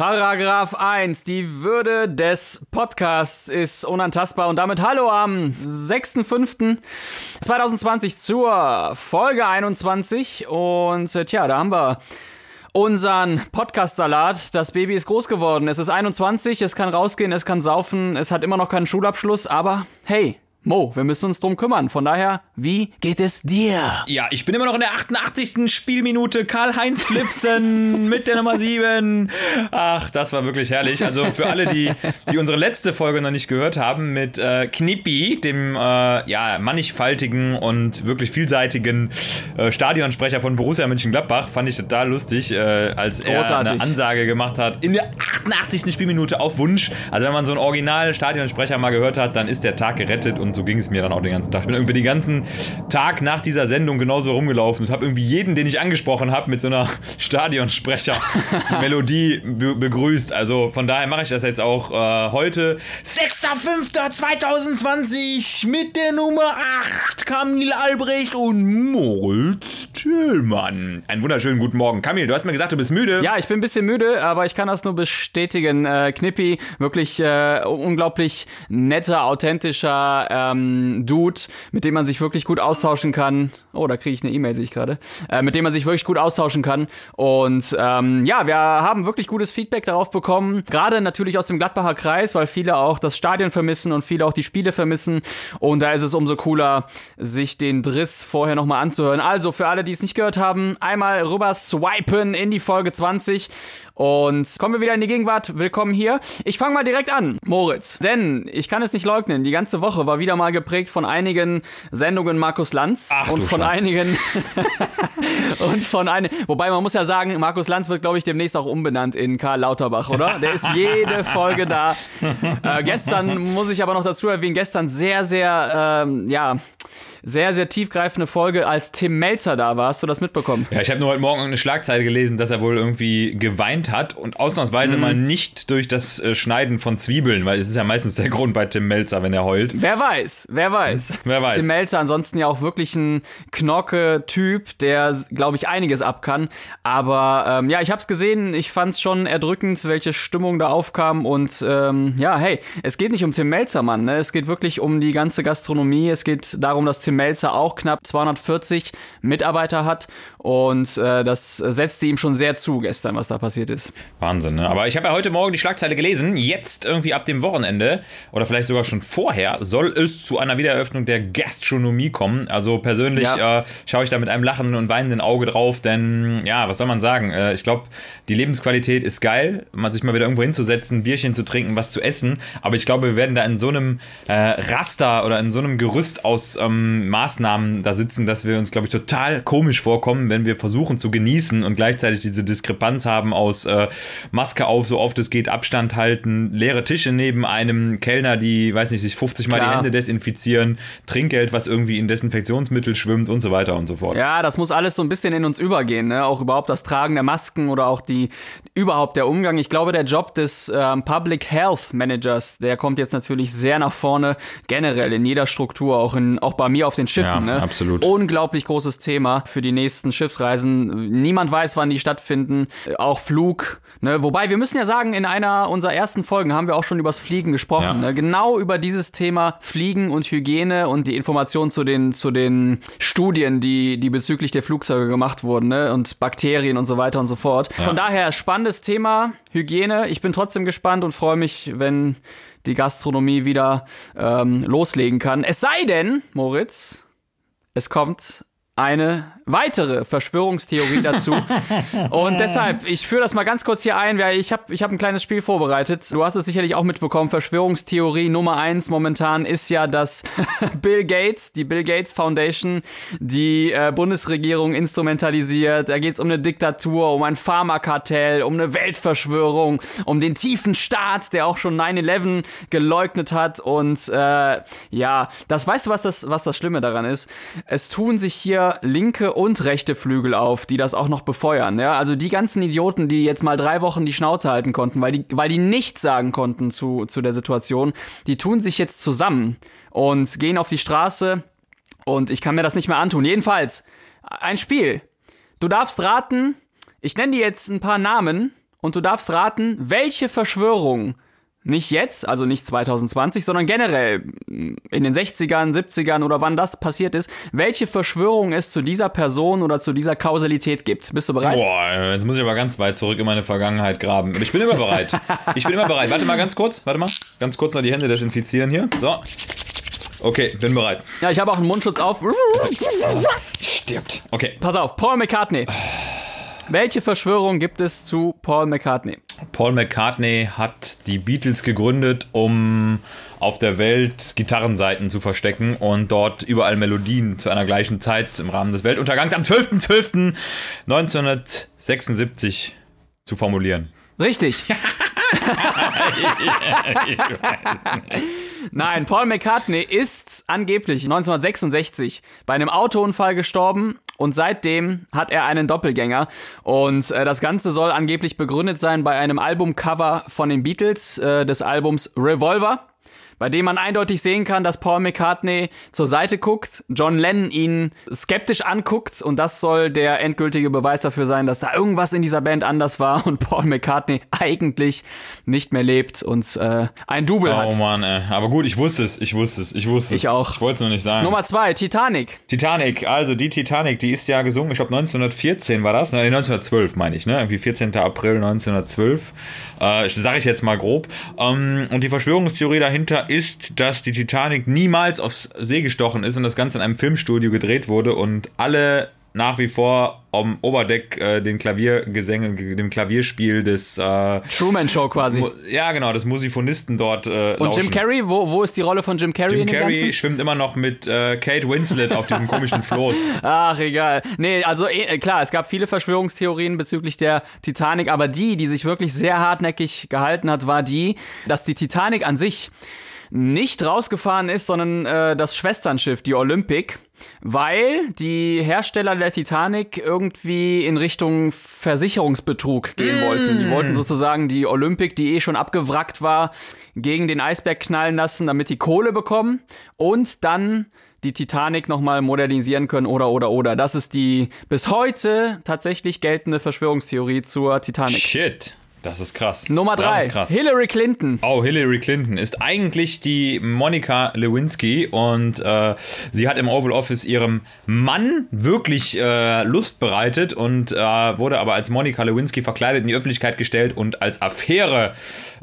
Paragraph 1. Die Würde des Podcasts ist unantastbar. Und damit hallo am 6.5.2020 zur Folge 21. Und äh, tja, da haben wir unseren Podcast-Salat. Das Baby ist groß geworden. Es ist 21, es kann rausgehen, es kann saufen, es hat immer noch keinen Schulabschluss, aber hey, Mo, wir müssen uns drum kümmern. Von daher, wie geht es dir? Ja, ich bin immer noch in der 88. Spielminute. Karl-Heinz Flipsen mit der Nummer 7. Ach, das war wirklich herrlich. Also für alle, die, die unsere letzte Folge noch nicht gehört haben, mit äh, Knippi, dem äh, ja, mannigfaltigen und wirklich vielseitigen äh, Stadionsprecher von Borussia Mönchengladbach, fand ich total lustig, äh, als Großartig. er eine Ansage gemacht hat. In der 88. Spielminute auf Wunsch. Also wenn man so einen Original-Stadionsprecher mal gehört hat, dann ist der Tag gerettet und und so ging es mir dann auch den ganzen Tag. Ich bin irgendwie den ganzen Tag nach dieser Sendung genauso rumgelaufen und habe irgendwie jeden, den ich angesprochen habe, mit so einer Stadionsprecher-Melodie be begrüßt. Also von daher mache ich das jetzt auch äh, heute. 6.5.2020 mit der Nummer 8 Kamil Albrecht und Moritz Tillmann. Einen wunderschönen guten Morgen. Kamil, du hast mir gesagt, du bist müde. Ja, ich bin ein bisschen müde, aber ich kann das nur bestätigen. Äh, Knippi, wirklich äh, unglaublich netter, authentischer, ähm, Dude, mit dem man sich wirklich gut austauschen kann. Oh, da kriege ich eine E-Mail, sehe ich gerade. Äh, mit dem man sich wirklich gut austauschen kann. Und ähm, ja, wir haben wirklich gutes Feedback darauf bekommen. Gerade natürlich aus dem Gladbacher Kreis, weil viele auch das Stadion vermissen und viele auch die Spiele vermissen. Und da ist es umso cooler, sich den Driss vorher nochmal anzuhören. Also für alle, die es nicht gehört haben, einmal rüber swipen in die Folge 20 und kommen wir wieder in die Gegenwart. Willkommen hier. Ich fange mal direkt an, Moritz. Denn ich kann es nicht leugnen, die ganze Woche war wieder mal geprägt von einigen Sendungen Markus Lanz Ach, und von Schatz. einigen und von einigen. Wobei man muss ja sagen, Markus Lanz wird, glaube ich, demnächst auch umbenannt in Karl Lauterbach, oder? Der ist jede Folge da. Äh, gestern muss ich aber noch dazu erwähnen, gestern sehr, sehr, ähm, ja sehr, sehr tiefgreifende Folge, als Tim Melzer da war. Hast du das mitbekommen? Ja, ich habe nur heute Morgen eine Schlagzeile gelesen, dass er wohl irgendwie geweint hat und ausnahmsweise mhm. mal nicht durch das äh, Schneiden von Zwiebeln, weil es ist ja meistens der Grund bei Tim Melzer, wenn er heult. Wer weiß, wer weiß. Wer weiß. Tim Melzer ansonsten ja auch wirklich ein Knocke-Typ, der, glaube ich, einiges ab kann. Aber ähm, ja, ich habe es gesehen, ich fand es schon erdrückend, welche Stimmung da aufkam und ähm, ja, hey, es geht nicht um Tim Melzer, Mann, ne? es geht wirklich um die ganze Gastronomie, es geht darum, dass Tim Tim Melzer auch knapp 240 Mitarbeiter hat und äh, das setzte ihm schon sehr zu gestern, was da passiert ist. Wahnsinn, ne? Aber ich habe ja heute Morgen die Schlagzeile gelesen, jetzt irgendwie ab dem Wochenende oder vielleicht sogar schon vorher soll es zu einer Wiedereröffnung der Gastronomie kommen. Also persönlich ja. äh, schaue ich da mit einem lachenden und weinenden Auge drauf, denn ja, was soll man sagen? Äh, ich glaube, die Lebensqualität ist geil, man sich mal wieder irgendwo hinzusetzen, ein Bierchen zu trinken, was zu essen, aber ich glaube, wir werden da in so einem äh, Raster oder in so einem Gerüst aus ähm, Maßnahmen da sitzen, dass wir uns, glaube ich, total komisch vorkommen, wenn wir versuchen zu genießen und gleichzeitig diese Diskrepanz haben aus äh, Maske auf, so oft es geht, Abstand halten, leere Tische neben einem Kellner, die, weiß nicht, sich 50 Mal Klar. die Hände desinfizieren, Trinkgeld, was irgendwie in Desinfektionsmittel schwimmt und so weiter und so fort. Ja, das muss alles so ein bisschen in uns übergehen, ne? Auch überhaupt das Tragen der Masken oder auch die überhaupt der Umgang. Ich glaube, der Job des ähm, Public Health Managers, der kommt jetzt natürlich sehr nach vorne, generell in jeder Struktur, auch in auch bei mir auf den Schiffen. Ja, ne? absolut. Unglaublich großes Thema für die nächsten Schiffsreisen. Niemand weiß, wann die stattfinden. Auch Flug. Ne? Wobei, wir müssen ja sagen, in einer unserer ersten Folgen haben wir auch schon übers Fliegen gesprochen. Ja. Ne? Genau über dieses Thema Fliegen und Hygiene und die Informationen zu den, zu den Studien, die, die bezüglich der Flugzeuge gemacht wurden ne? und Bakterien und so weiter und so fort. Ja. Von daher spannendes Thema, Hygiene. Ich bin trotzdem gespannt und freue mich, wenn die Gastronomie wieder ähm, loslegen kann. Es sei denn, Moritz, es kommt eine weitere Verschwörungstheorie dazu. und deshalb, ich führe das mal ganz kurz hier ein, weil ich habe ich hab ein kleines Spiel vorbereitet. Du hast es sicherlich auch mitbekommen. Verschwörungstheorie Nummer eins momentan ist ja, dass Bill Gates, die Bill Gates Foundation, die äh, Bundesregierung instrumentalisiert. Da geht es um eine Diktatur, um ein Pharmakartell, um eine Weltverschwörung, um den tiefen Staat, der auch schon 9-11 geleugnet hat. Und äh, ja, das weißt du, was das, was das Schlimme daran ist? Es tun sich hier linke und rechte Flügel auf, die das auch noch befeuern. Ja? Also die ganzen Idioten, die jetzt mal drei Wochen die Schnauze halten konnten, weil die, weil die nichts sagen konnten zu, zu der Situation, die tun sich jetzt zusammen und gehen auf die Straße und ich kann mir das nicht mehr antun. Jedenfalls, ein Spiel. Du darfst raten, ich nenne dir jetzt ein paar Namen und du darfst raten, welche Verschwörung nicht jetzt, also nicht 2020, sondern generell in den 60ern, 70ern oder wann das passiert ist, welche Verschwörung es zu dieser Person oder zu dieser Kausalität gibt. Bist du bereit? Boah, jetzt muss ich aber ganz weit zurück in meine Vergangenheit graben. Und ich bin immer bereit. Ich bin immer bereit. Warte mal ganz kurz, warte mal. Ganz kurz noch die Hände desinfizieren hier. So. Okay, bin bereit. Ja, ich habe auch einen Mundschutz auf. Stirbt. Okay. Pass auf, Paul McCartney. Welche Verschwörung gibt es zu Paul McCartney? Paul McCartney hat die Beatles gegründet, um auf der Welt Gitarrenseiten zu verstecken und dort überall Melodien zu einer gleichen Zeit im Rahmen des Weltuntergangs am 12.12.1976 zu formulieren. Richtig. Nein, Paul McCartney ist angeblich 1966 bei einem Autounfall gestorben und seitdem hat er einen Doppelgänger. Und äh, das Ganze soll angeblich begründet sein bei einem Albumcover von den Beatles äh, des Albums Revolver bei dem man eindeutig sehen kann, dass Paul McCartney zur Seite guckt, John Lennon ihn skeptisch anguckt und das soll der endgültige Beweis dafür sein, dass da irgendwas in dieser Band anders war und Paul McCartney eigentlich nicht mehr lebt und äh, ein Double oh, hat. Oh Mann, ey. aber gut, ich wusste es, ich wusste es, ich wusste es. Ich auch. Ich wollte es nur nicht sagen. Nummer zwei, Titanic. Titanic, also die Titanic, die ist ja gesungen, ich glaube 1914 war das, ne, 1912 meine ich, ne, irgendwie 14. April 1912. Äh, sage ich jetzt mal grob. Ähm, und die Verschwörungstheorie dahinter ist, dass die Titanic niemals aufs See gestochen ist und das Ganze in einem Filmstudio gedreht wurde und alle nach wie vor am Oberdeck äh, den Klaviergesänge, dem Klavierspiel des äh, Truman Show quasi. Ja, genau, des Musifonisten dort. Äh, Und Jim Carrey, wo, wo ist die Rolle von Jim Carrey Jim in dem Carrey Ganzen? schwimmt immer noch mit äh, Kate Winslet auf diesem komischen Floß. Ach, egal. Nee, also eh, klar, es gab viele Verschwörungstheorien bezüglich der Titanic, aber die, die sich wirklich sehr hartnäckig gehalten hat, war die, dass die Titanic an sich nicht rausgefahren ist, sondern äh, das Schwesternschiff, die Olympic, weil die Hersteller der Titanic irgendwie in Richtung Versicherungsbetrug gehen mm. wollten. Die wollten sozusagen die Olympic, die eh schon abgewrackt war, gegen den Eisberg knallen lassen, damit die Kohle bekommen und dann die Titanic nochmal modernisieren können oder oder oder. Das ist die bis heute tatsächlich geltende Verschwörungstheorie zur Titanic. Shit. Das ist krass. Nummer drei. Hillary Clinton. Oh, Hillary Clinton ist eigentlich die Monika Lewinsky und äh, sie hat im Oval Office ihrem Mann wirklich äh, Lust bereitet und äh, wurde aber als Monika Lewinsky verkleidet in die Öffentlichkeit gestellt und als Affäre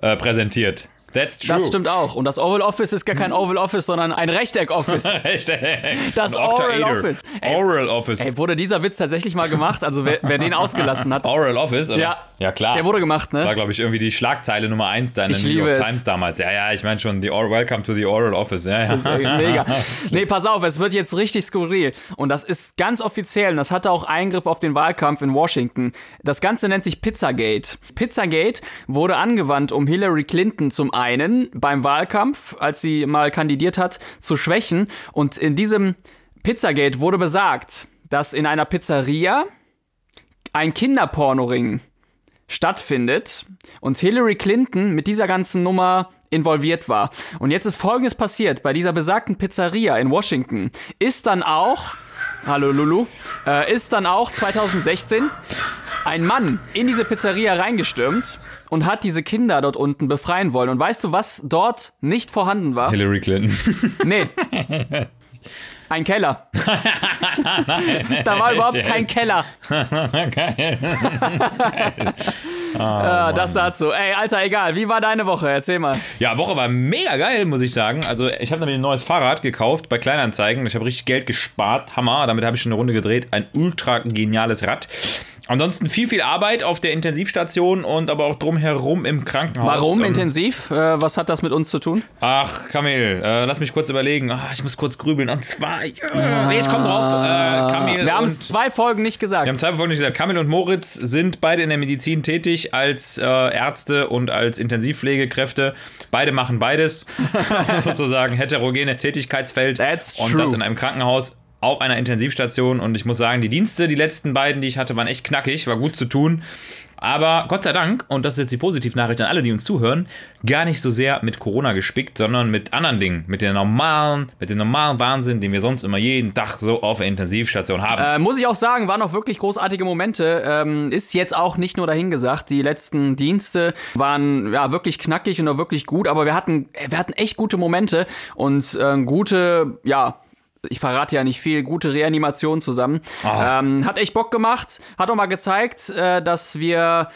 äh, präsentiert. That's true. Das stimmt auch. Und das Oval Office ist gar kein Oval Office, sondern ein Rechteck Office. Rechteck. Das Oral Office. Ey, Oral Office. Ey, wurde dieser Witz tatsächlich mal gemacht? Also wer, wer den ausgelassen hat. Oral Office? Oder? Ja. Ja, klar. Der wurde gemacht, ne? Das war, glaube ich, irgendwie die Schlagzeile Nummer 1 da in der New York Times damals. Ja, ja, ich meine schon, the Or Welcome to the Oral Office. Ja, ja. Das ist mega. Nee, pass auf, es wird jetzt richtig skurril. Und das ist ganz offiziell und das hatte auch Eingriff auf den Wahlkampf in Washington. Das Ganze nennt sich Pizzagate. Pizzagate wurde angewandt, um Hillary Clinton zum einen beim Wahlkampf, als sie mal kandidiert hat, zu schwächen. Und in diesem Pizzagate wurde besagt, dass in einer Pizzeria ein Kinderpornoring stattfindet und Hillary Clinton mit dieser ganzen Nummer involviert war. Und jetzt ist Folgendes passiert. Bei dieser besagten Pizzeria in Washington ist dann auch, hallo Lulu, äh, ist dann auch 2016 ein Mann in diese Pizzeria reingestürmt und hat diese Kinder dort unten befreien wollen. Und weißt du, was dort nicht vorhanden war? Hillary Clinton. Nee. Ein Keller. Nein, da war überhaupt kein Keller. Geil. oh, äh, das dazu. Ey, Alter, egal. Wie war deine Woche? Erzähl mal. Ja, Woche war mega geil, muss ich sagen. Also, ich habe nämlich ein neues Fahrrad gekauft bei Kleinanzeigen. Ich habe richtig Geld gespart. Hammer. Damit habe ich schon eine Runde gedreht. Ein ultra geniales Rad. Ansonsten viel, viel Arbeit auf der Intensivstation und aber auch drumherum im Krankenhaus. Warum intensiv? Äh, was hat das mit uns zu tun? Ach, Kamil, äh, lass mich kurz überlegen. Ach, ich muss kurz grübeln. Und zwar, äh, nee, ich komm drauf. Äh, Kamil Wir haben es zwei Folgen nicht gesagt. Wir haben zwei Folgen nicht gesagt. Kamil und Moritz sind beide in der Medizin tätig als äh, Ärzte und als Intensivpflegekräfte. Beide machen beides. Sozusagen heterogene Tätigkeitsfeld. That's und true. das in einem Krankenhaus auf einer Intensivstation und ich muss sagen, die Dienste, die letzten beiden, die ich hatte, waren echt knackig, war gut zu tun. Aber Gott sei Dank, und das ist jetzt die Positivnachricht an alle, die uns zuhören, gar nicht so sehr mit Corona gespickt, sondern mit anderen Dingen, mit den normalen, mit dem normalen Wahnsinn, den wir sonst immer jeden Tag so auf der Intensivstation haben. Äh, muss ich auch sagen, waren auch wirklich großartige Momente. Ähm, ist jetzt auch nicht nur dahingesagt. Die letzten Dienste waren ja wirklich knackig und auch wirklich gut, aber wir hatten, wir hatten echt gute Momente und äh, gute, ja, ich verrate ja nicht viel, gute Reanimation zusammen. Oh. Ähm, hat echt Bock gemacht, hat auch mal gezeigt, äh, dass wir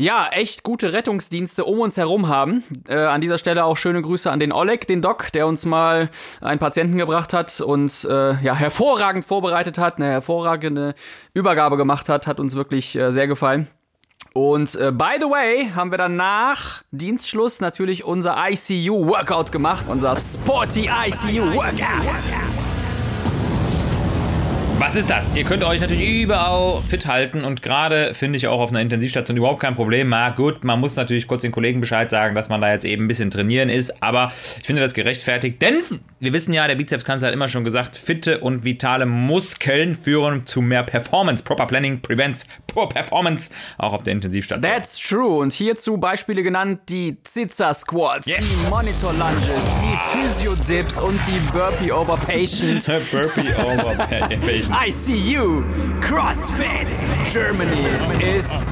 ja, echt gute Rettungsdienste um uns herum haben. Äh, an dieser Stelle auch schöne Grüße an den Oleg, den Doc, der uns mal einen Patienten gebracht hat und äh, ja, hervorragend vorbereitet hat, eine hervorragende Übergabe gemacht hat, hat uns wirklich äh, sehr gefallen. Und äh, by the way, haben wir dann nach Dienstschluss natürlich unser ICU-Workout gemacht, unser Sporty ICU-Workout. Was ist das? Ihr könnt euch natürlich überall fit halten und gerade finde ich auch auf einer Intensivstation überhaupt kein Problem. Na gut, man muss natürlich kurz den Kollegen Bescheid sagen, dass man da jetzt eben ein bisschen trainieren ist, aber ich finde das gerechtfertigt, denn wir wissen ja, der Bizepskanzler hat immer schon gesagt, fitte und vitale Muskeln führen zu mehr Performance. Proper Planning prevents poor Performance, auch auf der Intensivstation. That's true. Und hierzu Beispiele genannt, die Zitza Squats, yes. die Monitor Lunges, die Physio Dips und die Burpee Over Patient. Burpee Over Patient. ICU CrossFit Germany ist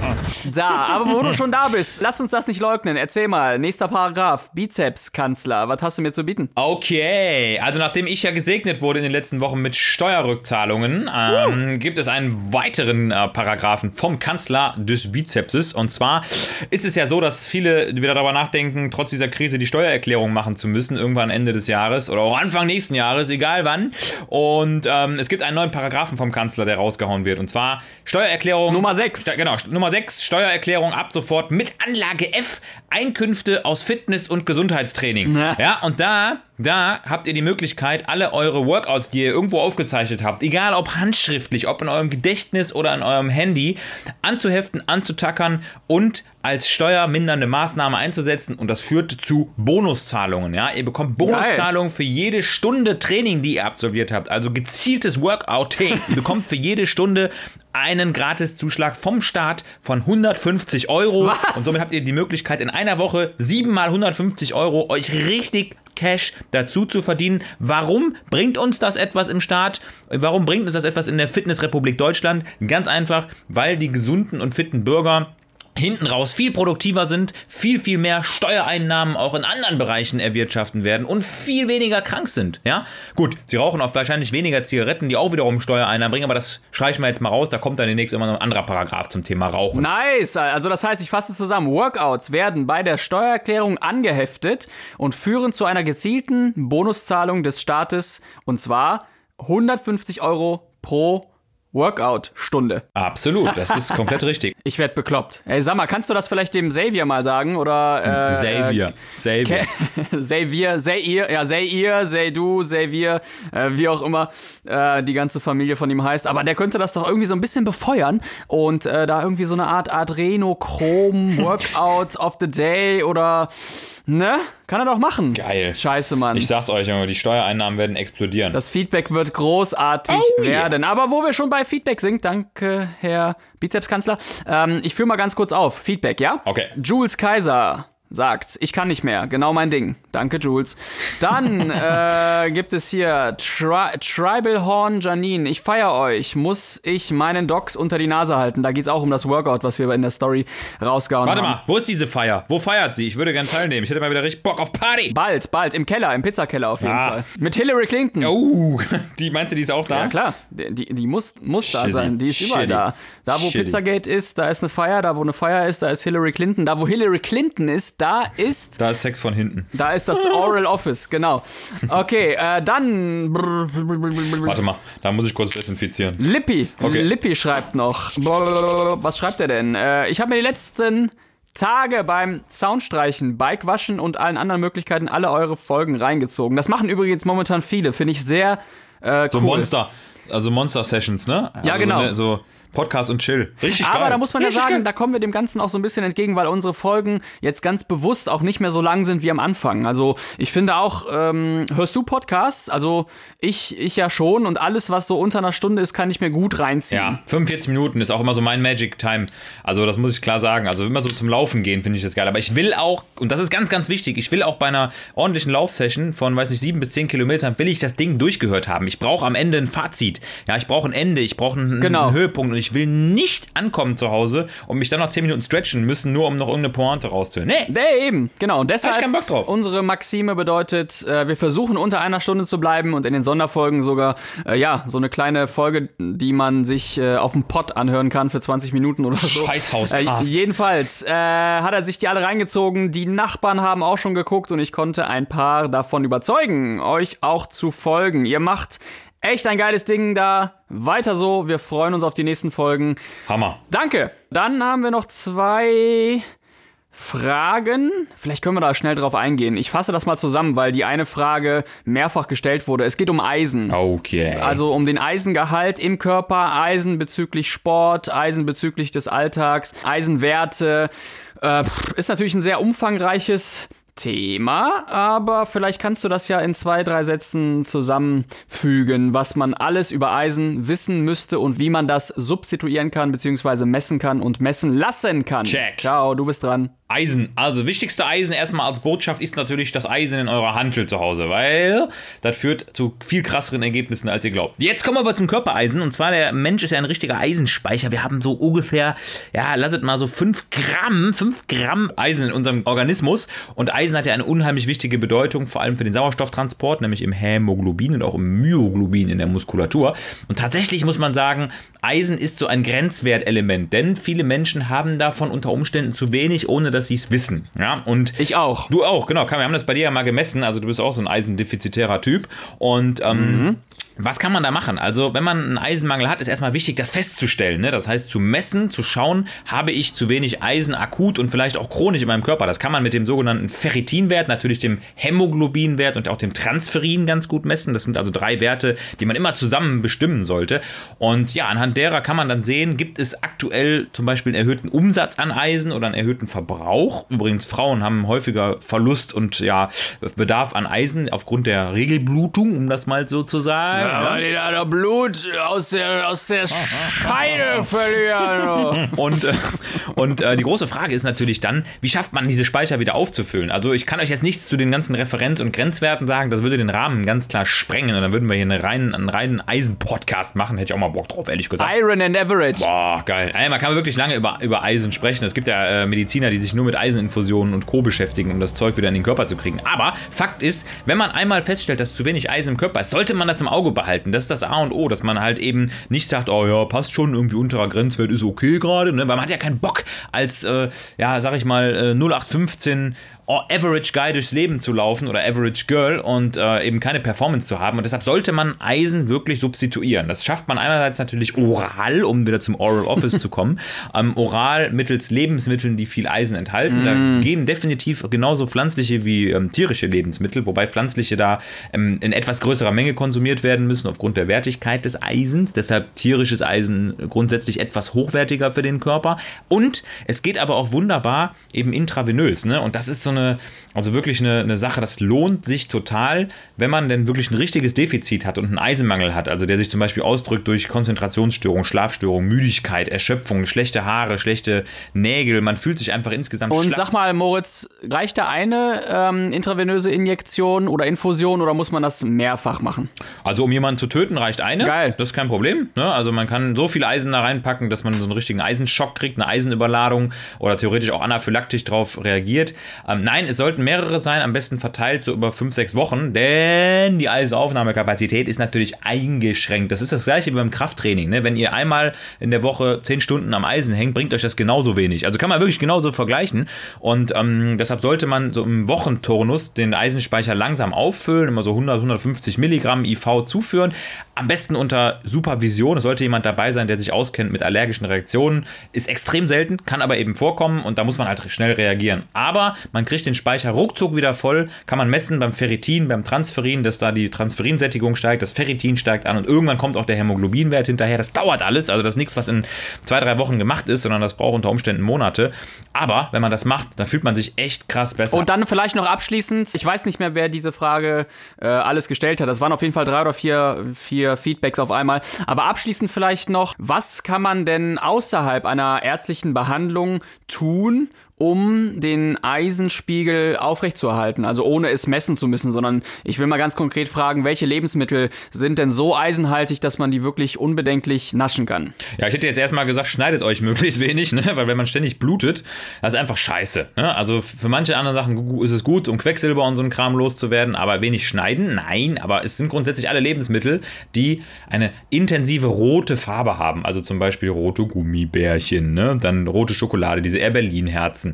da. Aber wo du schon da bist, lass uns das nicht leugnen. Erzähl mal, nächster Paragraph, Bizeps-Kanzler, was hast du mir zu bieten? Okay, also nachdem ich ja gesegnet wurde in den letzten Wochen mit Steuerrückzahlungen, ähm, uh. gibt es einen weiteren äh, Paragraphen vom Kanzler des Bizepses. Und zwar ist es ja so, dass viele wieder darüber nachdenken, trotz dieser Krise die Steuererklärung machen zu müssen, irgendwann Ende des Jahres oder auch Anfang nächsten Jahres, egal wann. Und ähm, es gibt einen neuen Paragraphen vom Kanzler, der rausgehauen wird. Und zwar Steuererklärung. Nummer 6. Genau, Nummer 6, Steuererklärung ab sofort mit Anlage F, Einkünfte aus Fitness- und Gesundheitstraining. Na. Ja, und da da habt ihr die Möglichkeit, alle eure Workouts, die ihr irgendwo aufgezeichnet habt, egal ob handschriftlich, ob in eurem Gedächtnis oder in eurem Handy, anzuheften, anzutackern und als steuermindernde Maßnahme einzusetzen und das führt zu Bonuszahlungen. Ja, ihr bekommt Bonuszahlungen für jede Stunde Training, die ihr absolviert habt. Also gezieltes Workouting. ihr bekommt für jede Stunde einen Gratiszuschlag vom Staat von 150 Euro. Was? Und somit habt ihr die Möglichkeit, in einer Woche siebenmal 150 Euro euch richtig Cash dazu zu verdienen. Warum bringt uns das etwas im Staat? Warum bringt uns das etwas in der Fitnessrepublik Deutschland? Ganz einfach, weil die gesunden und fitten Bürger hinten raus viel produktiver sind, viel, viel mehr Steuereinnahmen auch in anderen Bereichen erwirtschaften werden und viel weniger krank sind. Ja, gut, sie rauchen auch wahrscheinlich weniger Zigaretten, die auch wiederum Steuereinnahmen bringen, aber das streichen wir jetzt mal raus, da kommt dann demnächst immer noch ein anderer Paragraph zum Thema Rauchen. Nice, also das heißt, ich fasse zusammen, Workouts werden bei der Steuererklärung angeheftet und führen zu einer gezielten Bonuszahlung des Staates und zwar 150 Euro pro Workout-Stunde. Absolut, das ist komplett richtig. Ich werde bekloppt. Ey, sag mal, kannst du das vielleicht dem Xavier mal sagen? Oder, äh, Xavier. Xavier. Xavier, Xavier, ja, Xavier, Xaidu, Xavier, äh, wie auch immer äh, die ganze Familie von ihm heißt. Aber der könnte das doch irgendwie so ein bisschen befeuern und äh, da irgendwie so eine Art Adrenochrom Workout of the Day oder Ne? Kann er doch machen. Geil. Scheiße, Mann. Ich sag's euch, Junge, die Steuereinnahmen werden explodieren. Das Feedback wird großartig oh, werden. Yeah. Aber wo wir schon bei Feedback sind, danke, Herr Bizepskanzler. Ähm, ich führe mal ganz kurz auf. Feedback, ja? Okay. Jules Kaiser sagt, ich kann nicht mehr. Genau mein Ding. Danke, Jules. Dann äh, gibt es hier Tri Tribal Horn Janine. Ich feier euch. Muss ich meinen Docs unter die Nase halten? Da geht's auch um das Workout, was wir in der Story rausgehauen Warte haben. Warte mal, wo ist diese Feier? Wo feiert sie? Ich würde gerne teilnehmen. Ich hätte mal wieder richtig Bock auf Party. Bald, bald. Im Keller, im Pizzakeller auf jeden ah. Fall. Mit Hillary Clinton. Oh, die meinst du, die ist auch da? Ja, klar. Die, die, die muss, muss da sein. Die ist Shitty. überall da. Da, wo Shitty. Pizzagate ist, da ist eine Feier. Da, wo eine Feier ist, da ist Hillary Clinton. Da, wo Hillary Clinton ist, da ist da ist Sex von hinten. Da ist das Oral Office, genau. Okay, äh, dann. Warte mal, da muss ich kurz desinfizieren. Lippi. Okay. Lippi schreibt noch. Was schreibt er denn? Äh, ich habe mir die letzten Tage beim Zaunstreichen, Bikewaschen und allen anderen Möglichkeiten alle eure Folgen reingezogen. Das machen übrigens momentan viele, finde ich sehr äh, cool. So Monster. Also Monster Sessions, ne? Ja, also genau. So, ne, so Podcast und Chill. Richtig Aber geil. da muss man ja Richtig sagen, geil. da kommen wir dem Ganzen auch so ein bisschen entgegen, weil unsere Folgen jetzt ganz bewusst auch nicht mehr so lang sind wie am Anfang. Also ich finde auch, ähm, hörst du Podcasts? Also ich, ich ja schon und alles, was so unter einer Stunde ist, kann ich mir gut reinziehen. Ja, 45 Minuten ist auch immer so mein Magic Time. Also das muss ich klar sagen. Also immer so zum Laufen gehen finde ich das geil. Aber ich will auch, und das ist ganz, ganz wichtig, ich will auch bei einer ordentlichen Laufsession von, weiß nicht, sieben bis zehn Kilometern, will ich das Ding durchgehört haben. Ich brauche am Ende ein Fazit. Ja, ich brauche ein Ende, ich brauche einen, Genau. einen Höhepunkt und ich will nicht ankommen zu Hause und mich dann noch 10 Minuten stretchen müssen, nur um noch irgendeine Pointe rauszuhören. Nee, Nee, eben, genau. Und deshalb, Hab ich keinen Bock drauf. unsere Maxime bedeutet, äh, wir versuchen unter einer Stunde zu bleiben und in den Sonderfolgen sogar, äh, ja, so eine kleine Folge, die man sich äh, auf dem Pod anhören kann für 20 Minuten oder so. Scheißhauscast. Äh, jedenfalls äh, hat er sich die alle reingezogen. Die Nachbarn haben auch schon geguckt und ich konnte ein paar davon überzeugen, euch auch zu folgen. Ihr macht echt ein geiles Ding da. Weiter so. Wir freuen uns auf die nächsten Folgen. Hammer. Danke. Dann haben wir noch zwei Fragen. Vielleicht können wir da schnell drauf eingehen. Ich fasse das mal zusammen, weil die eine Frage mehrfach gestellt wurde. Es geht um Eisen. Okay. Also um den Eisengehalt im Körper, Eisen bezüglich Sport, Eisen bezüglich des Alltags, Eisenwerte. Äh, ist natürlich ein sehr umfangreiches Thema, aber vielleicht kannst du das ja in zwei, drei Sätzen zusammenfügen, was man alles über Eisen wissen müsste und wie man das substituieren kann, beziehungsweise messen kann und messen lassen kann. Check. Ciao, du bist dran. Eisen. Also wichtigste Eisen erstmal als Botschaft ist natürlich das Eisen in eurer Hantel zu Hause, weil das führt zu viel krasseren Ergebnissen, als ihr glaubt. Jetzt kommen wir aber zum Körpereisen und zwar der Mensch ist ja ein richtiger Eisenspeicher. Wir haben so ungefähr, ja, lasset mal so 5 Gramm, 5 Gramm Eisen in unserem Organismus und Eisen hat ja eine unheimlich wichtige Bedeutung, vor allem für den Sauerstofftransport, nämlich im Hämoglobin und auch im Myoglobin in der Muskulatur. Und tatsächlich muss man sagen, Eisen ist so ein Grenzwertelement, denn viele Menschen haben davon unter Umständen zu wenig, ohne dass sie es wissen. Ja, und Ich auch. Du auch, genau. Wir haben das bei dir ja mal gemessen. Also du bist auch so ein eisendefizitärer Typ. Und ähm, was kann man da machen? Also, wenn man einen Eisenmangel hat, ist erstmal wichtig, das festzustellen. Ne? Das heißt, zu messen, zu schauen, habe ich zu wenig Eisen akut und vielleicht auch chronisch in meinem Körper. Das kann man mit dem sogenannten Ferritinwert, natürlich dem Hämoglobinwert und auch dem Transferin ganz gut messen. Das sind also drei Werte, die man immer zusammen bestimmen sollte. Und ja, anhand derer kann man dann sehen, gibt es aktuell zum Beispiel einen erhöhten Umsatz an Eisen oder einen erhöhten Verbrauch. Übrigens, Frauen haben häufiger Verlust und ja, Bedarf an Eisen aufgrund der Regelblutung, um das mal so zu sagen. Weil die da Blut aus der, aus der Scheide verlieren. Und, äh, und äh, die große Frage ist natürlich dann, wie schafft man diese Speicher wieder aufzufüllen? Also ich kann euch jetzt nichts zu den ganzen Referenz- und Grenzwerten sagen, das würde den Rahmen ganz klar sprengen und dann würden wir hier eine reinen, einen reinen Eisen-Podcast machen, hätte ich auch mal Bock drauf, ehrlich gesagt. Iron and Average. Boah, geil. Ey, man kann wirklich lange über, über Eisen sprechen. Es gibt ja äh, Mediziner, die sich nur mit Eiseninfusionen und Co. beschäftigen, um das Zeug wieder in den Körper zu kriegen. Aber Fakt ist, wenn man einmal feststellt, dass zu wenig Eisen im Körper ist, sollte man das im Auge behalten. Das ist das A und O, dass man halt eben nicht sagt, oh ja, passt schon, irgendwie unterer Grenzwert ist okay gerade, ne? weil man hat ja keinen Bock als, äh, ja, sag ich mal, äh, 0815 Average Guy durchs Leben zu laufen oder Average Girl und äh, eben keine Performance zu haben. Und deshalb sollte man Eisen wirklich substituieren. Das schafft man einerseits natürlich oral, um wieder zum Oral Office zu kommen. Ähm, oral mittels Lebensmitteln, die viel Eisen enthalten. Da gehen definitiv genauso pflanzliche wie ähm, tierische Lebensmittel, wobei pflanzliche da ähm, in etwas größerer Menge konsumiert werden müssen aufgrund der Wertigkeit des Eisens. Deshalb tierisches Eisen grundsätzlich etwas hochwertiger für den Körper. Und es geht aber auch wunderbar eben intravenös. Ne? Und das ist so eine, also wirklich eine, eine Sache, das lohnt sich total, wenn man denn wirklich ein richtiges Defizit hat und einen Eisenmangel hat, also der sich zum Beispiel ausdrückt durch Konzentrationsstörung, Schlafstörung, Müdigkeit, Erschöpfung, schlechte Haare, schlechte Nägel, man fühlt sich einfach insgesamt Und sag mal, Moritz, reicht da eine ähm, intravenöse Injektion oder Infusion oder muss man das mehrfach machen? Also um jemanden zu töten reicht eine. Geil. Das ist kein Problem. Ne? Also man kann so viel Eisen da reinpacken, dass man so einen richtigen Eisenschock kriegt, eine Eisenüberladung oder theoretisch auch anaphylaktisch drauf reagiert. Ähm, nein, es sollten mehrere sein, am besten verteilt so über 5, 6 Wochen, denn die Eisenaufnahmekapazität ist natürlich eingeschränkt. Das ist das gleiche wie beim Krafttraining. Ne? Wenn ihr einmal in der Woche 10 Stunden am Eisen hängt, bringt euch das genauso wenig. Also kann man wirklich genauso vergleichen. Und ähm, deshalb sollte man so im Wochenturnus den Eisenspeicher langsam auffüllen, immer so 100, 150 Milligramm IV zuführen. Am besten unter Supervision. Es sollte jemand dabei sein, der sich auskennt mit allergischen Reaktionen. Ist extrem selten, kann aber eben vorkommen und da muss man halt schnell reagieren. Aber man kriegt kriegt den Speicher ruckzuck wieder voll, kann man messen beim Ferritin, beim Transferin, dass da die Transferinsättigung steigt, das Ferritin steigt an und irgendwann kommt auch der Hämoglobinwert hinterher. Das dauert alles, also das ist nichts, was in zwei, drei Wochen gemacht ist, sondern das braucht unter Umständen Monate. Aber wenn man das macht, dann fühlt man sich echt krass besser. Und dann vielleicht noch abschließend, ich weiß nicht mehr, wer diese Frage äh, alles gestellt hat. Das waren auf jeden Fall drei oder vier, vier Feedbacks auf einmal. Aber abschließend vielleicht noch, was kann man denn außerhalb einer ärztlichen Behandlung tun, um den Eisenspiegel aufrechtzuerhalten. Also ohne es messen zu müssen, sondern ich will mal ganz konkret fragen, welche Lebensmittel sind denn so eisenhaltig, dass man die wirklich unbedenklich naschen kann? Ja, ich hätte jetzt erstmal gesagt, schneidet euch möglichst wenig, ne? weil wenn man ständig blutet, das ist einfach scheiße. Ne? Also für manche andere Sachen ist es gut, um Quecksilber und so einen Kram loszuwerden, aber wenig schneiden, nein, aber es sind grundsätzlich alle Lebensmittel, die eine intensive rote Farbe haben. Also zum Beispiel rote Gummibärchen, ne? dann rote Schokolade, diese Air Berlin Herzen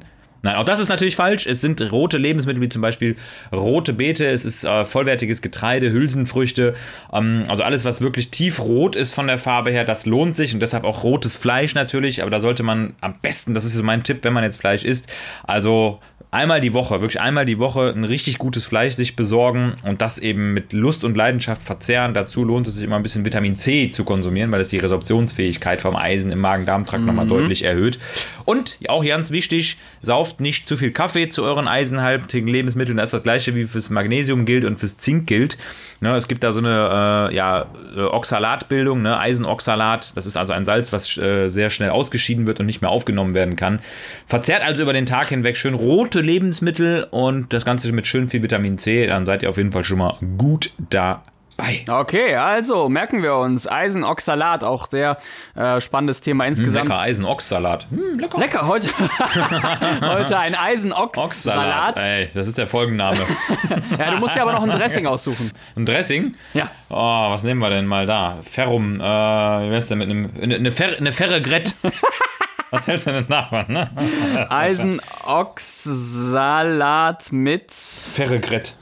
Nein, auch das ist natürlich falsch. Es sind rote Lebensmittel wie zum Beispiel rote Beete, es ist äh, vollwertiges Getreide, Hülsenfrüchte, ähm, also alles, was wirklich tiefrot ist von der Farbe her, das lohnt sich und deshalb auch rotes Fleisch natürlich, aber da sollte man am besten, das ist so mein Tipp, wenn man jetzt Fleisch isst, also einmal die Woche, wirklich einmal die Woche ein richtig gutes Fleisch sich besorgen und das eben mit Lust und Leidenschaft verzehren. Dazu lohnt es sich immer ein bisschen Vitamin C zu konsumieren, weil es die Resorptionsfähigkeit vom Eisen im Magen-Darm-Trakt mhm. nochmal deutlich erhöht. Und auch ganz wichtig, sauft nicht zu viel Kaffee zu euren eisenhaltigen Lebensmitteln. Das ist das gleiche wie fürs Magnesium gilt und fürs Zink gilt. Ne, es gibt da so eine äh, ja, äh, Oxalatbildung, ne, Eisenoxalat. Das ist also ein Salz, was äh, sehr schnell ausgeschieden wird und nicht mehr aufgenommen werden kann. Verzehrt also über den Tag hinweg schön rote Lebensmittel und das Ganze mit schön viel Vitamin C. Dann seid ihr auf jeden Fall schon mal gut da bei. Okay, also merken wir uns. Eisenoxsalat, auch sehr äh, spannendes Thema insgesamt. lecker, Eisenochsalat. Hm, lecker. Lecker, heute, heute ein Eisenochsalat. Ey, das ist der Folgenname. ja, du musst dir aber noch ein Dressing aussuchen. Ein Dressing? Ja. Oh, was nehmen wir denn mal da? Ferrum, äh, wie wär's denn mit einem, eine, eine, Fer eine Ferregrett. Was hältst du denn davon, ne? Eisenochsalat mit Ferregrett.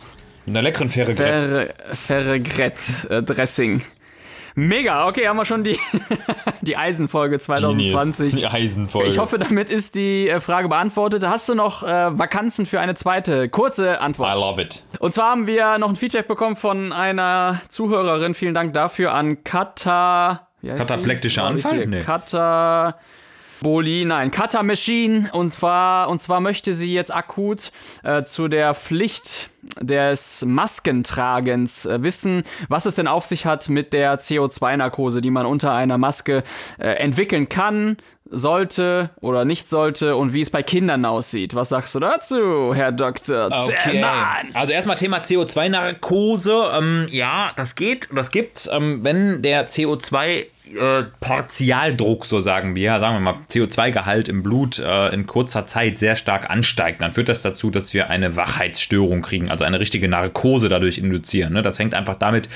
Mit einer leckeren Ferregrett. Ferregrett-Dressing. Äh, Mega, okay, haben wir schon die, die Eisenfolge 2020. Die Eisenfolge. Ich hoffe, damit ist die äh, Frage beantwortet. Hast du noch äh, Vakanzen für eine zweite kurze Antwort? I love it. Und zwar haben wir noch ein Feedback bekommen von einer Zuhörerin. Vielen Dank dafür an Kata. Kataplektischer Anfall? Nee. Kata. Boli, nein, Cutter Machine. Und zwar, und zwar möchte sie jetzt akut äh, zu der Pflicht des Maskentragens äh, wissen, was es denn auf sich hat mit der CO2-Narkose, die man unter einer Maske äh, entwickeln kann, sollte oder nicht sollte und wie es bei Kindern aussieht. Was sagst du dazu, Herr Dr. Okay. Also erstmal Thema CO2-Narkose. Ähm, ja, das geht, das gibt's, ähm, wenn der CO2 äh, Partialdruck, so sagen wir, sagen wir mal CO2-Gehalt im Blut äh, in kurzer Zeit sehr stark ansteigt, dann führt das dazu, dass wir eine Wachheitsstörung kriegen, also eine richtige Narkose dadurch induzieren. Ne? Das hängt einfach damit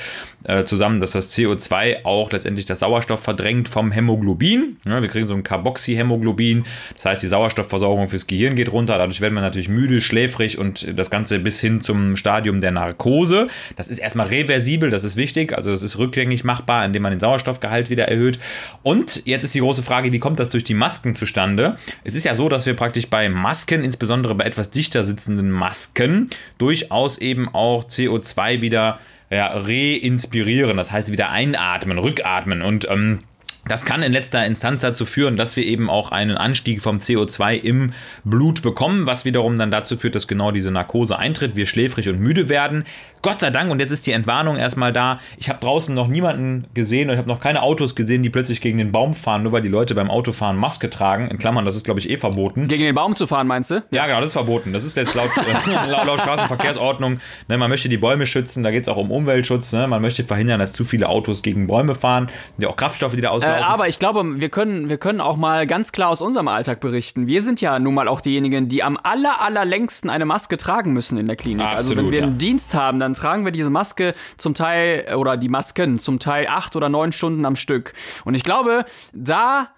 äh, zusammen, dass das CO2 auch letztendlich das Sauerstoff verdrängt vom Hämoglobin. Ne? Wir kriegen so ein Carboxyhämoglobin, das heißt, die Sauerstoffversorgung fürs Gehirn geht runter, dadurch werden wir natürlich müde, schläfrig und das Ganze bis hin zum Stadium der Narkose. Das ist erstmal reversibel, das ist wichtig, also es ist rückgängig machbar, indem man den Sauerstoffgehalt wieder wieder erhöht. Und jetzt ist die große Frage, wie kommt das durch die Masken zustande? Es ist ja so, dass wir praktisch bei Masken, insbesondere bei etwas dichter sitzenden Masken, durchaus eben auch CO2 wieder ja, reinspirieren, das heißt wieder einatmen, rückatmen und ähm, das kann in letzter Instanz dazu führen, dass wir eben auch einen Anstieg vom CO2 im Blut bekommen, was wiederum dann dazu führt, dass genau diese Narkose eintritt, wir schläfrig und müde werden. Gott sei Dank, und jetzt ist die Entwarnung erstmal da. Ich habe draußen noch niemanden gesehen und ich habe noch keine Autos gesehen, die plötzlich gegen den Baum fahren, nur weil die Leute beim Autofahren Maske tragen. In Klammern, das ist, glaube ich, eh verboten. Gegen den Baum zu fahren, meinst du? Ja, genau, das ist verboten. Das ist jetzt laut, äh, laut Straßenverkehrsordnung. Ne, man möchte die Bäume schützen, da geht es auch um Umweltschutz. Ne? Man möchte verhindern, dass zu viele Autos gegen Bäume fahren. Sind ja auch Kraftstoffe, die da auslaufen. Äh, aber ich glaube, wir können, wir können auch mal ganz klar aus unserem Alltag berichten. Wir sind ja nun mal auch diejenigen, die am aller, allerlängsten eine Maske tragen müssen in der Klinik. Absolut, also wenn wir einen Dienst haben, dann tragen wir diese Maske zum Teil, oder die Masken zum Teil acht oder neun Stunden am Stück. Und ich glaube, da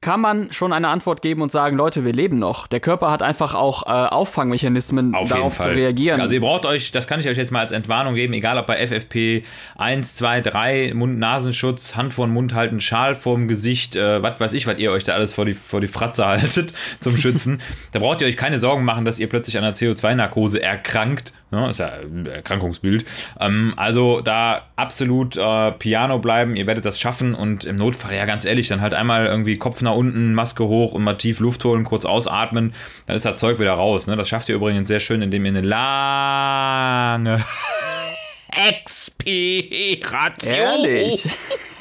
kann man schon eine Antwort geben und sagen, Leute, wir leben noch. Der Körper hat einfach auch äh, Auffangmechanismen, Auf darauf zu reagieren. Also ihr braucht euch, das kann ich euch jetzt mal als Entwarnung geben, egal ob bei FFP 1, 2, 3, Mund-Nasenschutz, Hand vor den Mund halten, Schal vorm Gesicht, äh, was weiß ich, was ihr euch da alles vor die, vor die Fratze haltet zum Schützen. da braucht ihr euch keine Sorgen machen, dass ihr plötzlich an einer CO2-Narkose erkrankt. Ne? Ist ja ein Erkrankungsbild. Ähm, also da absolut äh, Piano bleiben, ihr werdet das schaffen und im Notfall, ja ganz ehrlich, dann halt einmal irgendwie Kopf nach unten, Maske hoch und mal tief Luft holen, kurz ausatmen, dann ist das Zeug wieder raus. Ne? Das schafft ihr übrigens sehr schön, indem ihr eine lange Expiration. Ehrlich?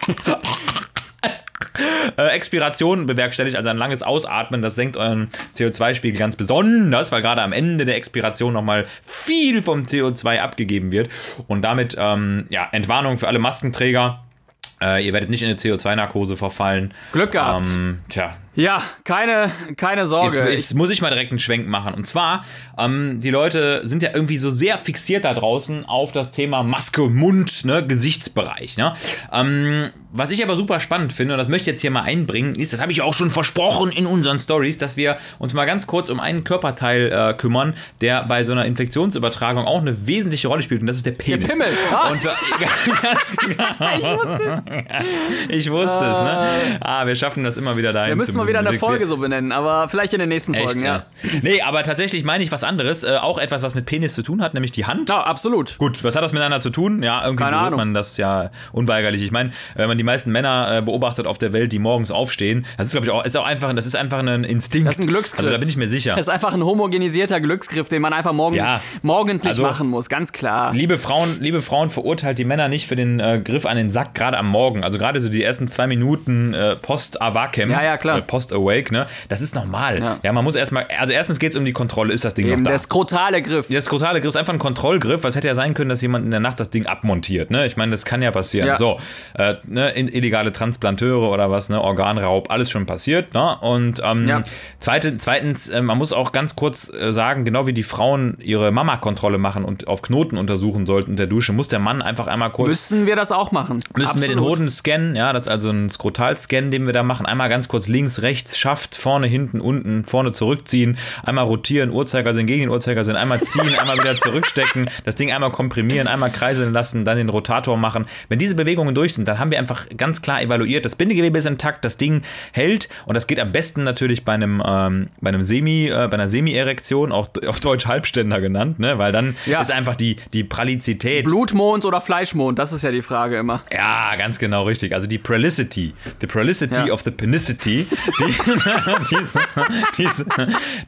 äh, Expiration bewerkstelligt, also ein langes Ausatmen, das senkt euren CO2-Spiegel ganz besonders, weil gerade am Ende der Expiration nochmal viel vom CO2 abgegeben wird. Und damit, ähm, ja, Entwarnung für alle Maskenträger. Äh, ihr werdet nicht in eine CO2-Narkose verfallen. Glück gehabt. Ähm, tja, Ja, keine, keine Sorge. Jetzt, jetzt muss ich mal direkt einen Schwenk machen. Und zwar, ähm, die Leute sind ja irgendwie so sehr fixiert da draußen auf das Thema Maske, Mund, ne, Gesichtsbereich. Ne? Ähm, was ich aber super spannend finde, und das möchte ich jetzt hier mal einbringen, ist, das habe ich auch schon versprochen in unseren Stories, dass wir uns mal ganz kurz um einen Körperteil äh, kümmern, der bei so einer Infektionsübertragung auch eine wesentliche Rolle spielt, und das ist der Penis. Pimmel. Ah. Und zwar, genau. ich wusste es. Ich wusste es, ne? Ah, wir schaffen das immer wieder dahin. Wir müssen mal wieder eine Folge so benennen, aber vielleicht in den nächsten Echt, Folgen, ja. ja. Nee, aber tatsächlich meine ich was anderes. Äh, auch etwas, was mit Penis zu tun hat, nämlich die Hand. Ja, absolut. Gut, was hat das miteinander zu tun? Ja, irgendwie Keine Ahnung. man das ja unweigerlich. Ich meine, wenn man die meisten Männer äh, beobachtet auf der Welt, die morgens aufstehen, das ist, glaube ich, auch, ist auch einfach, das ist einfach ein Instinkt. Das ist ein Glücksgriff. Also da bin ich mir sicher. Das ist einfach ein homogenisierter Glücksgriff, den man einfach morgen, Ja. morgendlich Also- machen muss, ganz klar. Liebe Frauen, liebe Frauen, verurteilt die Männer nicht für den äh, Griff an den Sack, gerade am Morgen. Also gerade so die ersten zwei Minuten äh, post-Avakem, Ja, ja, klar. post-Awake, ne? Das ist normal. Ja, Ja. man muss erstmal, also erstens geht es um die Kontrolle, ist das Ding Eben noch da? der skrotale Griff. Der skrotale Griff ist einfach ein Kontrollgriff, weil es hätte ja sein können, dass jemand in der Nacht das Ding abmontiert. Ne? Ich meine, das kann ja passieren. Ja. So, äh, ne? illegale Transplanteure oder was, ne? Organraub, alles schon passiert. Ne? Und ähm, Ja. zweite, zweitens, äh, man muss auch ganz kurz äh, sagen, genau wie die Frauen ihre Mama-Kontrolle machen und auf Knoten untersuchen sollten in der Dusche, muss der Mann einfach einmal kurz Müssen wir das auch machen? Müssen wir den Absolut. Hoden scannen, ja, das ist also ein Skrotal-Scan, den wir da machen. Einmal ganz kurz links, rechts, Schaft, vorne, hinten, unten, vorne zurückziehen, einmal rotieren, Uhrzeigersinn gegen den Uhrzeigersinn, einmal ziehen, einmal wieder zurückstecken, das Ding einmal komprimieren, einmal kreiseln lassen, dann den Rotator machen. Wenn diese Bewegungen durch sind, dann haben wir einfach ganz klar evaluiert, das Bindegewebe ist intakt, das Ding hält und das geht am besten natürlich bei einem, ähm, bei einem Semi, äh, bei einer Semi-Erektion, auch auf Deutsch Halbständer genannt, ne, weil dann Ja. ist einfach die, die Prallizität Blutmond oder Fleischmond, das ist ja die Frage immer. ja, ganz genau richtig. Also die Pralicity, the Pralicity Ja. of the Penicity, die, die, ist, die, ist,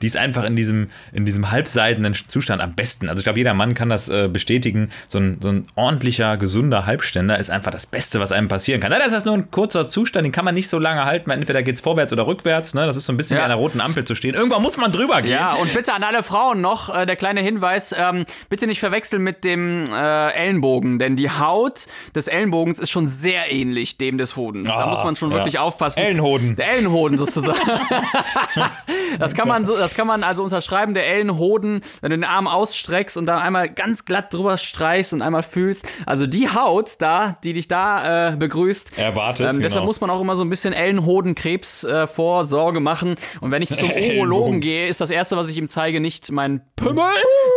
die ist einfach in diesem, in diesem halbseidenen Zustand am besten. Also ich glaube, jeder Mann kann das äh, bestätigen. So ein, so ein ordentlicher, gesunder Halbständer ist einfach das Beste, was einem passieren kann. Ist das nur ein kurzer Zustand, den kann man nicht so lange halten. Entweder geht es vorwärts oder rückwärts. Ne? Das ist so ein bisschen Ja. wie an einer roten Ampel zu stehen. Irgendwann muss man drüber gehen. Ja, und bitte an alle Frauen noch äh, der kleine Hinweis, ähm, bitte nicht verwechseln mit dem äh, Ellenbogen, denn die Haut des Ellenbogens ist schon sehr ähnlich dem des Hodens. da Ah, muss man schon ja. wirklich aufpassen. Ellenhoden. Der Ellenhoden sozusagen. das kann man so, das kann man also unterschreiben, der Ellenhoden, wenn du den Arm ausstreckst und dann einmal ganz glatt drüber streichst und einmal fühlst. Also die Haut da, die dich da äh, begrüßt. Erwartet, Ähm, deshalb genau. muss man auch immer so ein bisschen Ellenhodenkrebs äh, Vorsorge machen. Und wenn ich zum. Urologen gehe, ist das erste, was ich ihm zeige, nicht mein Pümmel,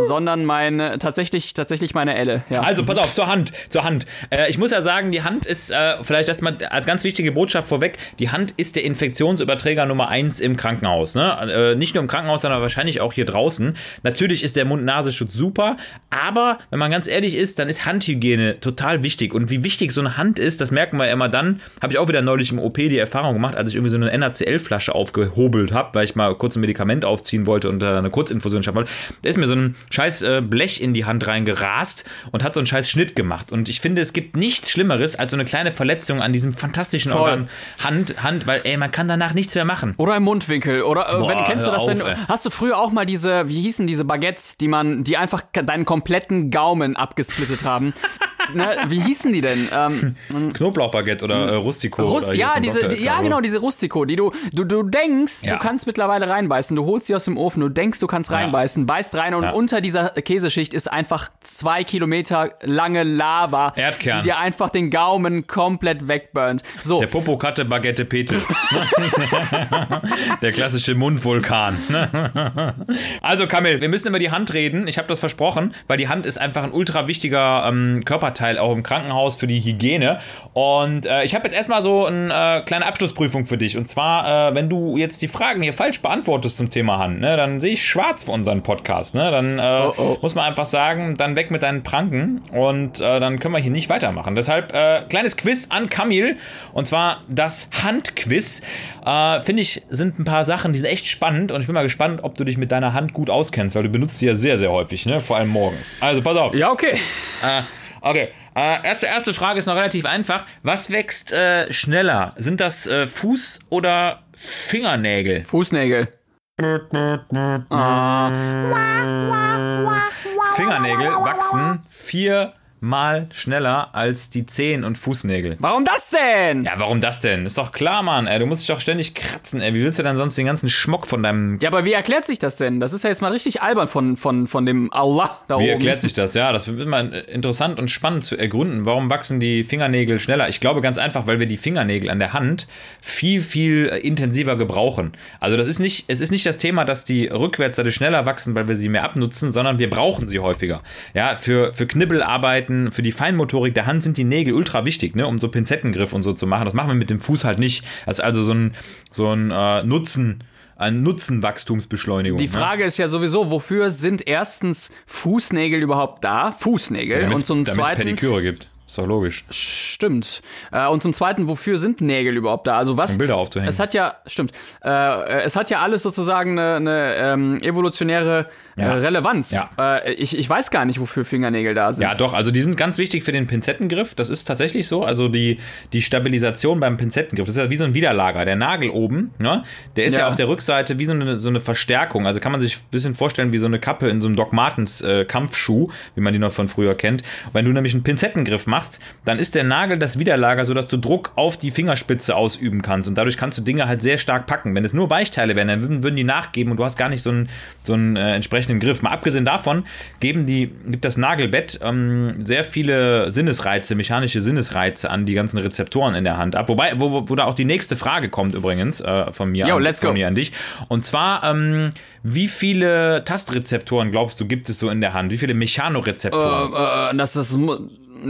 sondern mein äh, tatsächlich tatsächlich meine Elle. Ja. Also, pass auf, zur Hand, zur Hand. Äh, ich muss ja sagen, die Hand ist, äh, vielleicht das mal als ganz wichtige Botschaft vorweg, die Hand ist der Infektionsüberträger Nummer eins im Krankenhaus. Ne? Äh, nicht nur im Krankenhaus, sondern wahrscheinlich auch hier draußen. Natürlich ist der Mund-Nasenschutz super, aber wenn man ganz ehrlich ist, dann ist Handhygiene total wichtig. Und wie wichtig so eine Hand ist, das merken wir immer dann, habe ich auch wieder neulich im OP die Erfahrung gemacht, als ich irgendwie so eine NaCl-Flasche aufgehobelt habe, weil ich mal kurz ein Medikament aufziehen wollte und äh, eine Kurzinfusion schaffen wollte. Da ist mir so ein scheiß äh, Blech in die Hand reingerast und hat so einen scheiß Schnitt gemacht. Und ich finde, es gibt nichts Schlimmeres als so eine kleine Verletzung an diesem fantastischen Voll. Organ Hand, Hand, weil ey, man kann danach nichts mehr machen. Oder im Mundwinkel. Oder äh, Boah, wenn, kennst du das, wenn auf, ey. du, hast du früher auch mal diese, wie hießen diese Baguettes, die man, die einfach deinen kompletten Gaumen abgesplittet haben? ne, wie hießen die denn? Ähm, Knoblauchbaguette oder äh, Rustico. Rust, oder ja, diese, Dr. ja, genau, diese Rustico, die du, du, du denkst, Ja. du kannst mittlerweile reinbeißen. Du holst sie aus dem Ofen, du denkst, du kannst reinbeißen, beißt rein und Ja. unter dieser Käseschicht ist einfach zwei Kilometer lange Lava, Erdkern. die dir einfach den Gaumen komplett wegburnt. So, Der Popokatte Baguette Petel. Der klassische Mundvulkan. also Kamil, wir müssen über die Hand reden. Ich habe das versprochen, weil die Hand ist einfach ein ultra wichtiger ähm, Körperteil auch im Krankenhaus für die Hygiene. Und äh, ich habe jetzt erstmal so eine äh, kleine Abschlussprüfung für dich. Und zwar, äh, wenn du jetzt die Fragen hier falsch beantwortest zum Thema Hand, ne, dann sehe ich schwarz für unseren Podcast. Ne? Dann äh, oh. muss man einfach sagen, dann weg mit deinen Pranken und äh, dann können wir hier nicht weitermachen. Deshalb äh, kleines Quiz an Kamil und zwar das Handquiz. Finde ich, sind ein paar Sachen, die sind echt spannend und ich bin mal gespannt, ob du dich mit deiner Hand gut auskennst, weil du benutzt sie ja sehr, sehr häufig, ne? vor allem morgens. Also pass auf. ja, okay. Äh, okay. Äh, erste, erste Frage ist noch relativ einfach. Was wächst äh, schneller? Sind das äh, Fuß- oder Fingernägel? Fußnägel. Fingernägel wachsen viermal schneller als die Zehen und Fußnägel. warum das denn? Ja, warum das denn? Ist doch klar, Mann. Ey, du musst dich doch ständig kratzen. Ey. Wie willst du denn sonst den ganzen Schmuck von deinem... Ja, aber wie erklärt sich das denn? Das ist ja jetzt mal richtig albern von, von, von dem Allah da Wie oben. erklärt sich das? Ja, das wird mal interessant und spannend zu ergründen. Warum wachsen die Fingernägel schneller? Ich glaube ganz einfach, weil wir die Fingernägel an der Hand viel, viel äh, intensiver gebrauchen. Also das ist nicht, es ist nicht das Thema, dass die rückwärts dadurch schneller wachsen, weil wir sie mehr abnutzen, sondern wir brauchen sie häufiger. Ja, für, für Knibbelarbeiten, für die Feinmotorik der Hand sind die Nägel ultra wichtig, ne, um so Pinzettengriff und so zu machen. Das machen wir mit dem Fuß halt nicht. Das ist also so ein, so ein äh, Nutzen, ein Nutzenwachstumsbeschleunigung. Die ne? Frage ist ja sowieso, wofür sind erstens Fußnägel überhaupt da? Fußnägel. Damit's- und zum damit's zweiten. Pediküre gibt. Ist doch logisch. Stimmt. Äh, und zum zweiten, wofür sind Nägel überhaupt da? Also was? Um Bilder aufzuhängen. Es hat ja, stimmt. Äh, es hat ja alles sozusagen eine, eine ähm, evolutionäre äh, Ja. Relevanz. Ja. Äh, ich, ich weiß gar nicht, wofür Fingernägel da sind. Ja, doch, also die sind ganz wichtig für den Pinzettengriff. Das ist tatsächlich so. Also die, die Stabilisation beim Pinzettengriff, das ist ja wie so ein Widerlager. Der Nagel oben, ne, der ist ja, Ja. auf der Rückseite wie so eine, so eine Verstärkung. Also kann man sich ein bisschen vorstellen wie so eine Kappe in so einem Doc Martens äh, Kampfschuh, wie man die noch von früher kennt. Wenn du nämlich einen Pinzettengriff machst, dann ist der Nagel das Widerlager, sodass du Druck auf die Fingerspitze ausüben kannst. Und dadurch kannst du Dinge halt sehr stark packen. Wenn es nur Weichteile wären, dann würden, würden die nachgeben und du hast gar nicht so einen, so einen äh, entsprechenden Griff. Mal abgesehen davon geben die, gibt das Nagelbett ähm, sehr viele Sinnesreize, mechanische Sinnesreize an die ganzen Rezeptoren in der Hand ab. Wobei, wo, wo, wo da auch die nächste Frage kommt übrigens äh, von mir, Yo, an, let's go. von mir an dich. Und zwar, ähm, wie viele Tastrezeptoren glaubst du gibt es so in der Hand? Wie viele Mechanorezeptoren? Äh, das ist.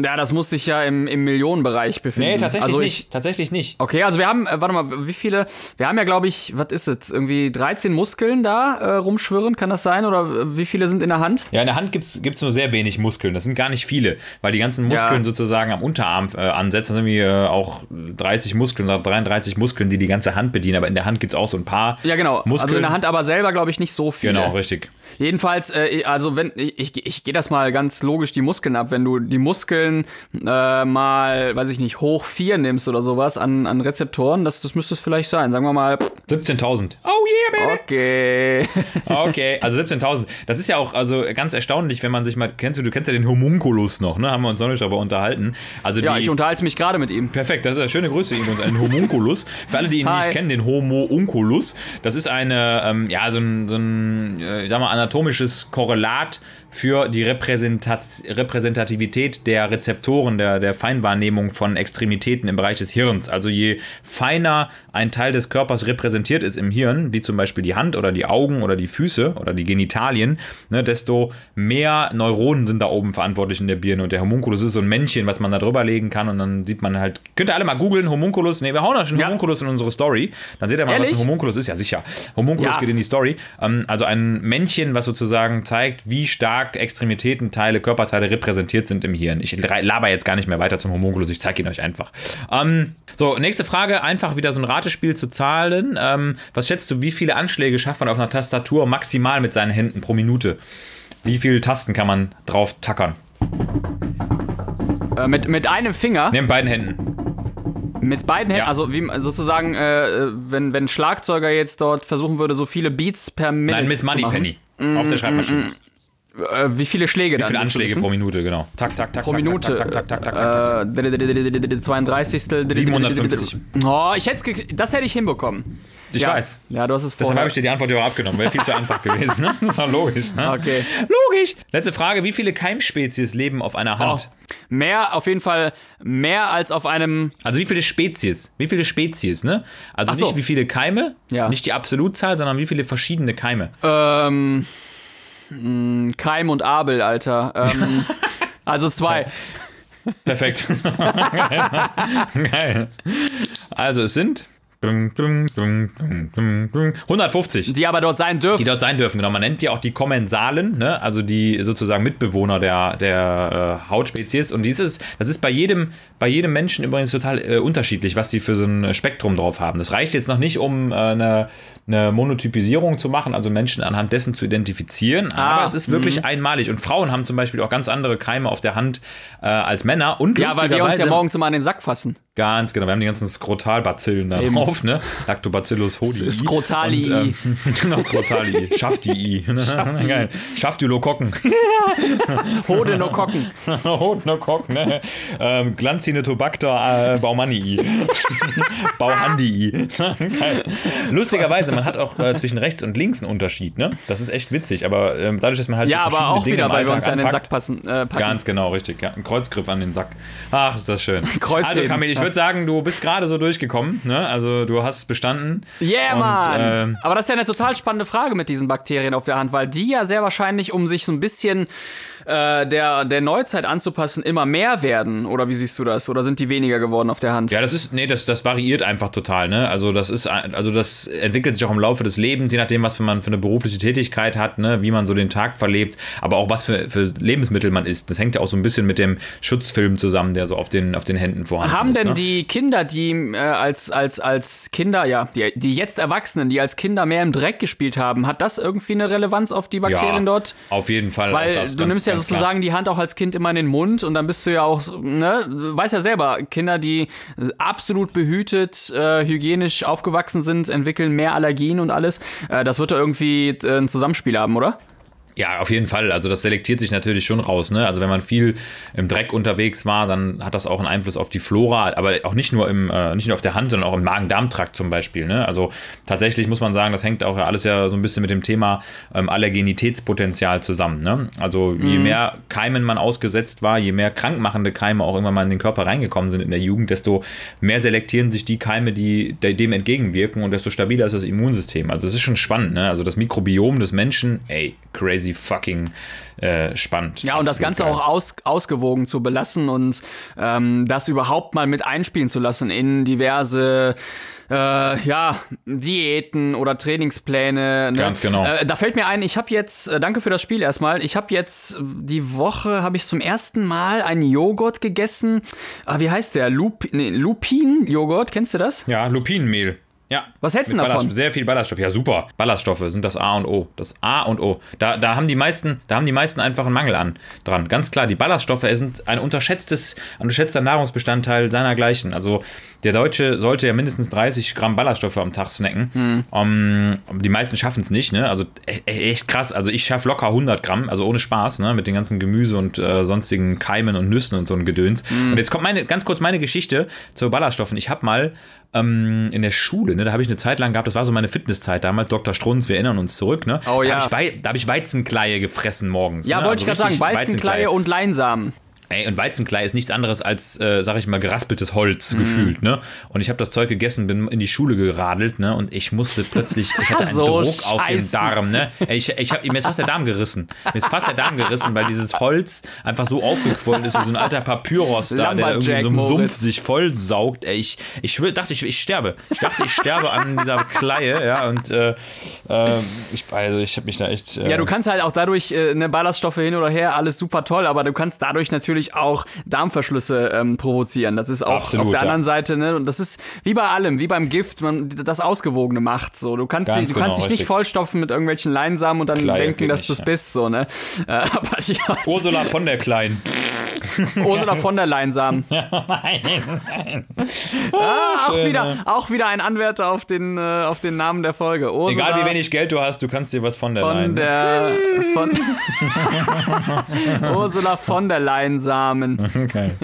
Ja, das muss sich ja im, im Millionenbereich befinden. nee, tatsächlich also ich, nicht. Tatsächlich nicht. Okay, also wir haben, äh, warte mal, wie viele? Wir haben ja, glaube ich, was ist es? Irgendwie 13 Muskeln da äh, rumschwirren, kann das sein? Oder äh, wie viele sind in der Hand? Ja, in der Hand gibt es nur sehr wenig Muskeln. Das sind gar nicht viele, weil die ganzen Muskeln Ja. sozusagen am Unterarm äh, ansetzen. Das sind irgendwie äh, auch 30 Muskeln oder 33 Muskeln, die die ganze Hand bedienen. Aber in der Hand gibt es auch so ein paar Ja, genau. Muskeln. Also in der Hand aber selber, glaube ich, nicht so viele. Genau, richtig. Jedenfalls, also wenn ich, ich, ich gehe das mal ganz logisch die Muskeln ab. Wenn du die Muskeln äh, mal, weiß ich nicht, hoch 4 nimmst oder sowas an, an Rezeptoren, das, das müsste es vielleicht sein. Sagen wir mal, 17.000. Oh yeah, baby! okay. Okay, also 17.000. Das ist ja auch also ganz erstaunlich, wenn man sich mal, kennst du, du kennst ja den Homunculus noch, ne? Haben wir uns neulich darüber unterhalten. Also ja, die, ich unterhalte mich gerade mit ihm. Perfekt, das ist eine schöne Grüße übrigens, ein Homunculus. Für alle, die ihn Hi. nicht kennen, den Homunculus. Das ist eine, ähm, ja, so ein, so ein äh, ich sag mal, anatomisches Korrelat für die Repräsentat Repräsentativität der Rezeptoren, der, der Feinwahrnehmung von Extremitäten im Bereich des Hirns. Also je feiner ein Teil des Körpers repräsentiert ist im Hirn, wie zum Beispiel die Hand oder die Augen oder die Füße oder die Genitalien, ne, desto mehr Neuronen sind da oben verantwortlich in der Birne. Und der Homunculus ist so ein Männchen, was man da drüber legen kann und dann sieht man halt, könnt ihr alle mal googeln, Homunculus, ne, wir hauen euch einen Ja. Homunculus in unsere Story, dann seht ihr mal, Ehrlich? was ein Homunculus ist. Ja, sicher. Homunculus Ja. geht in die Story. Ähm, also ein Männchen, was sozusagen zeigt, wie stark Extremitäten, Teile, Körperteile repräsentiert sind im Hirn. Ich laber jetzt gar nicht mehr weiter zum Homunculus, ich zeige ihn euch einfach. Ähm, so, nächste Frage, einfach wieder so ein Ratespiel zu Zahlen. Ähm, was schätzt du, wie viele Anschläge schafft man auf einer Tastatur maximal mit seinen Händen pro Minute? Wie viele Tasten kann man drauf tackern? Äh, mit, mit einem Finger, Neben beiden Händen. mit beiden Händen, Ja. also wie sozusagen, äh, wenn, wenn Schlagzeuger jetzt dort versuchen würde, so viele Beats per Minute Nein, Miss. Moneypenny. Auf der Schreibmaschine. Äh, wie viele Schläge Wie viele Anschläge pro Minute, genau. Tak, tak, tak, Pro Minute. Tak, tak, tak, tak, tak, tak, tak. Äh, 32. 750. Oh, ich hätte das hätte ich hinbekommen. Ich weiß. Ja, du hast es Deshalb vorher. habe ich dir die Antwort auch abgenommen. Wäre viel zu einfach gewesen. Ne? Das war logisch. Ne? Okay. Logisch. Letzte Frage. Wie viele Keimspezies leben auf einer Oh, Hand? mehr, auf jeden Fall mehr als auf einem. Also wie viele Spezies? Wie viele Spezies, ne? Also nicht wie viele Keime, Ja. nicht die Absolutzahl, sondern wie viele verschiedene Keime. Ähm, Keim und Abel, Alter. Ähm, also zwei. Perfekt. Geil. Also es sind 150. Die aber dort sein dürfen. die dort sein dürfen. Genau, man nennt die auch die Kommensalen, ne? also die sozusagen Mitbewohner der, der äh, Hautspezies. Und dieses, das ist bei jedem, bei jedem Menschen übrigens total äh, unterschiedlich, was sie für so ein Spektrum drauf haben. Das reicht jetzt noch nicht, um äh, eine, eine Monotypisierung zu machen, also Menschen anhand dessen zu identifizieren, aber Ah, es ist wirklich einmalig. Und Frauen haben zum Beispiel auch ganz andere Keime auf der Hand äh, als Männer. Und ja, weil wir uns ja morgens immer an den Sack fassen. Ganz genau, wir haben die ganzen Skrotalbazillen da Eben. drauf, ne? Lactobacillus hodii. Skrotalii. Ähm, genau, Skrotalii. Schaftii. Geil. Schaftylokokken. Hodenokkokken. Hodnokokken, ne? Ähm, Glanzinetobacter äh, baumannii. Bauhandii. Lustigerweise, man hat auch äh, zwischen rechts und links einen Unterschied, ne? Das ist echt witzig, aber ähm, dadurch, dass man halt Ja, so aber auch Dinge wieder, weil wir uns an den Sack passen, äh, packen. Ganz genau, richtig. Ja. Ein Kreuzgriff an den Sack. Ach, ist das schön. Kreuzheben. Also, Kamil, ich würde sagen, du bist gerade so durchgekommen. Ne? Also, du hast bestanden. Yeah, Und, Mann! ähm, Aber das ist ja eine total spannende Frage mit diesen Bakterien auf der Hand, weil die ja sehr wahrscheinlich, um sich so ein bisschen äh, der, der Neuzeit anzupassen, immer mehr werden. Oder wie siehst du das? Oder sind die weniger geworden auf der Hand? Ja, das ist, nee, das, das variiert einfach total, ne? Also das ist, also das entwickelt sich auch im Laufe des Lebens, je nachdem, was für man für eine berufliche Tätigkeit hat, ne, wie man so den Tag verlebt, aber auch was für, für Lebensmittel man isst. Das hängt ja auch so ein bisschen mit dem Schutzfilm zusammen, der so auf den, auf den Händen vorhanden Haben ist. denn ne? die Kinder, die äh, als, als, als Kinder, ja, die, die jetzt Erwachsenen, die als Kinder mehr im Dreck gespielt haben, hat das irgendwie eine Relevanz auf die Bakterien ja, dort? Auf jeden Fall. Weil du nimmst ja ganz sozusagen die Hand auch als Kind immer in den Mund und dann bist du ja auch, ne, du weißt ja selber, Kinder, die absolut behütet, äh, hygienisch aufgewachsen sind, entwickeln mehr Allergien und alles. Äh, das wird da irgendwie äh, ein Zusammenspiel haben, oder? Ja, auf jeden Fall. Also das selektiert sich natürlich schon raus. Ne? Also wenn man viel im Dreck unterwegs war, dann hat das auch einen Einfluss auf die Flora, aber auch nicht nur im, äh, nicht nur auf der Hand, sondern auch im Magen-Darm-Trakt zum Beispiel. Ne? Also tatsächlich muss man sagen, das hängt auch ja alles ja so ein bisschen mit dem Thema ähm, Allergenitätspotenzial zusammen. Ne? Also je mehr Keimen man ausgesetzt war, je mehr krankmachende Keime auch irgendwann mal in den Körper reingekommen sind in der Jugend, desto mehr selektieren sich die Keime, die de- dem entgegenwirken und desto stabiler ist das Immunsystem. Also das ist schon spannend. Ne? Also das Mikrobiom des Menschen, ey, crazy fucking äh, spannend. Ja, und das Absolut Ganze geil. auch aus, ausgewogen zu belassen und ähm, das überhaupt mal mit einspielen zu lassen in diverse äh, ja, Diäten oder Trainingspläne. Ne? Ganz genau. Äh, da fällt mir ein, ich habe jetzt, äh, danke für das Spiel erstmal, ich habe jetzt die Woche, habe ich zum ersten Mal einen Joghurt gegessen. Ah, wie heißt der? Lup nee, Lupin-Joghurt, kennst du das? Ja, Lupinenmehl. Ja. Was hältst du davon? Sehr viel Ballaststoff. Ja, super. Ballaststoffe sind das A und O. Das A und O. Da, da haben die meisten, da haben die meisten einfach einen Mangel an dran. Ganz klar, die Ballaststoffe sind ein unterschätztes, ein unterschätzter Nahrungsbestandteil seinergleichen. Also der Deutsche sollte ja mindestens 30 Gramm Ballaststoffe am Tag snacken. Hm. Aber die meisten schaffen es nicht. Ne? Also e- e- echt krass. Also ich schaffe locker 100 Gramm, also ohne Spaß, ne? mit den ganzen Gemüse und äh, sonstigen Keimen und Nüssen und so ein Gedöns. Hm. Und jetzt kommt meine, ganz kurz meine Geschichte zu Ballaststoffen. Ich habe mal ähm, in der Schule, ne, da habe ich eine Zeit lang gehabt, das war so meine Fitnesszeit damals, Dr. Strunz, wir erinnern uns zurück, ne? Oh, da ja. habe ich, Wei da hab ich Weizenkleie gefressen morgens. Ja, ne? wollte ich gerade Also sagen, richtig Weizenkleie und Leinsamen. Ey, und Weizenkleie ist nichts anderes als, äh, sag ich mal, geraspeltes Holz Mhm. gefühlt, ne? Und ich habe das Zeug gegessen, bin in die Schule geradelt, ne? Und ich musste plötzlich, ich hatte einen So Druck auf den. Darm, ne? Ich, ich hab, mir ist fast der Darm gerissen. Mir ist fast der Darm gerissen, weil dieses Holz einfach so aufgequollen ist, wie so ein alter Papyrus da, der irgendwie in so einem Sumpf sich voll saugt. Ey, ich, ich schwör, dachte, ich, ich sterbe. Ich dachte, ich sterbe an dieser Kleie, ja? Und äh, äh, ich, also ich habe mich da echt. Äh, Ja, du kannst halt auch dadurch äh, ne Ballaststoffe hin oder her, alles super toll, aber du kannst dadurch natürlich natürlich auch Darmverschlüsse ähm, provozieren. Das ist auch Absolut, auf der ja. anderen Seite, ne? Und das ist wie bei allem, wie beim Gift, man das Ausgewogene macht. So, du kannst, Ganz du kannst genau, dich nicht vollstopfen mit irgendwelchen Leinsamen und dann Kleie denken, dass du es ja. bist, so, ne? Äh, aber ja, Ursula von der Kleinen. Ursula von der Leinsamen. nein, nein. Ah, auch, schön, wieder, ne? auch wieder ein Anwärter auf den, äh, auf den Namen der Folge. Ursula Egal wie wenig Geld du hast, du kannst dir was von der von leihen. der von Ursula von der Leinsamen. Okay.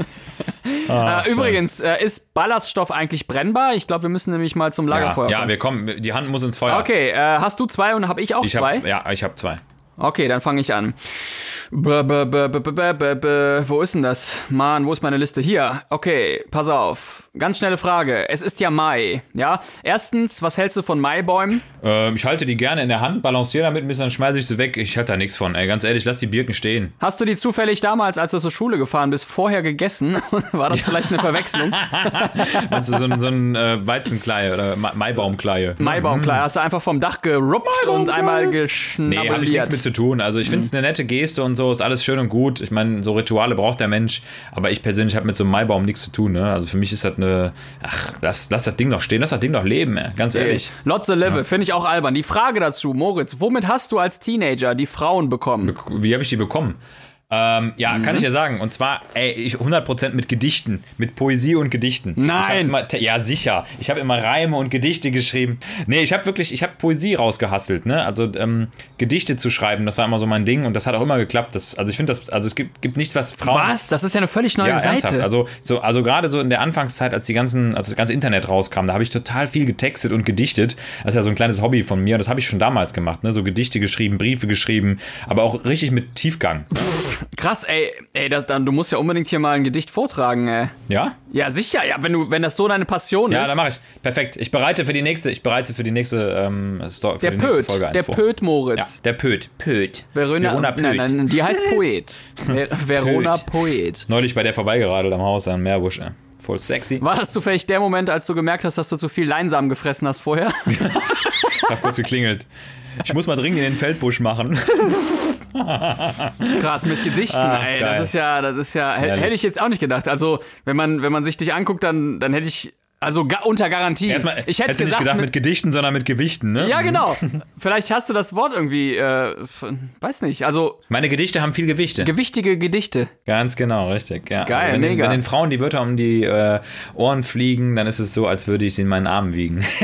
Ah, Äh, übrigens, äh, ist Ballaststoff eigentlich brennbar? Ich glaube, wir müssen nämlich mal zum ja, Lagerfeuer ja, kommen. wir kommen, die Hand muss ins Feuer. Okay, äh, hast du zwei und habe ich auch Ich zwei? hab, ja, ich habe zwei. Okay, dann fange ich an. Wo ist denn das? Mann, wo ist meine Liste? Hier. Okay, pass auf. Ganz schnelle Frage. Es ist ja Mai, ja? Erstens, was hältst du von Maibäumen? Ähm, ich halte die gerne in der Hand, balanciere damit ein bisschen, dann schmeiße ich sie weg. Ich halte da nichts von. Ey, ganz ehrlich, lass die Birken stehen. Hast du die zufällig damals, als du zur Schule gefahren bist, vorher gegessen? War das vielleicht eine Verwechslung? Du so ein, so ein äh, Weizenkleie oder Ma Maibaumkleie? Maibaumkleie. Hast du einfach vom Dach gerupft und einmal Nee, geschnabuliert. habe ich nichts mit zu tun. Also ich finde es eine nette Geste und so, ist alles schön und gut. Ich meine, so Rituale braucht der Mensch, aber ich persönlich habe mit so einem Maibaum nichts zu tun. Ne? Also für mich ist das eine, ach, lass, lass das Ding doch stehen, lass das Ding doch leben, ey. ganz ehrlich. Lotze Leve, finde ich auch albern. Die Frage dazu, Moritz, womit hast du als Teenager die Frauen bekommen? Wie habe ich die bekommen? Ähm, ja, Mhm. kann ich ja sagen. Und zwar, ey, ich 100% mit Gedichten, mit Poesie und Gedichten. Nein. Immer, ja, sicher. Ich habe immer Reime und Gedichte geschrieben. Nee, ich habe wirklich, ich habe Poesie rausgehasselt, ne? Also ähm, Gedichte zu schreiben, das war immer so mein Ding und das hat auch immer geklappt. Das, also ich finde das, also es gibt, gibt nichts, was Frauen. Was? Das ist ja eine völlig neue Ja, Seite. ernsthaft. Also, so, also gerade so in der Anfangszeit, als die ganzen, als das ganze Internet rauskam, da habe ich total viel getextet und gedichtet. Das ist ja so ein kleines Hobby von mir. Das habe ich schon damals gemacht, ne? So Gedichte geschrieben, Briefe geschrieben, aber auch richtig mit Tiefgang. Krass, ey, ey das, dann, du musst ja unbedingt hier mal ein Gedicht vortragen, ey. Ja? Ja, sicher, ja, wenn du, wenn das so deine Passion Ja, ist. dann mache ich. Perfekt. Ich bereite für die nächste, ich bereite für die nächste, ähm, Sto- für der die nächste Pöt, Folge eins der vor. Pöt Ja, Moritz. der Pöt. Pöt. Verona, Verona Pöt. nein, nein, die heißt Poet. Ver Verona Poet. Neulich bei der vorbeigeradelt am Haus an Meerbusch. ey. Voll sexy. War das zufällig der Moment, als du gemerkt hast, dass du zu viel Leinsamen gefressen hast vorher? Hab kurz geklingelt. Ich muss mal dringend in den Feldbusch machen. Krass, mit Gedichten, Ah, ey, geil. das ist ja, das ist ja, hätte ich jetzt auch nicht gedacht. Also, wenn man, wenn man sich dich anguckt, dann, dann hätte ich, also ga, unter Garantie. Erstmal, ich hätte hätte nicht gesagt, gedacht mit, mit, Gedichten, sondern mit Gewichten, ne? ja genau. Vielleicht hast du das Wort irgendwie, äh, weiß nicht. Also Meine Gedichte haben viel Gewichte. gewichtige Gedichte. Ganz genau, richtig. Ja. Geil, also wenn, den- mega. wenn den Frauen die Wörter um die äh, Ohren fliegen, dann ist es so, als würde ich sie in meinen Armen wiegen.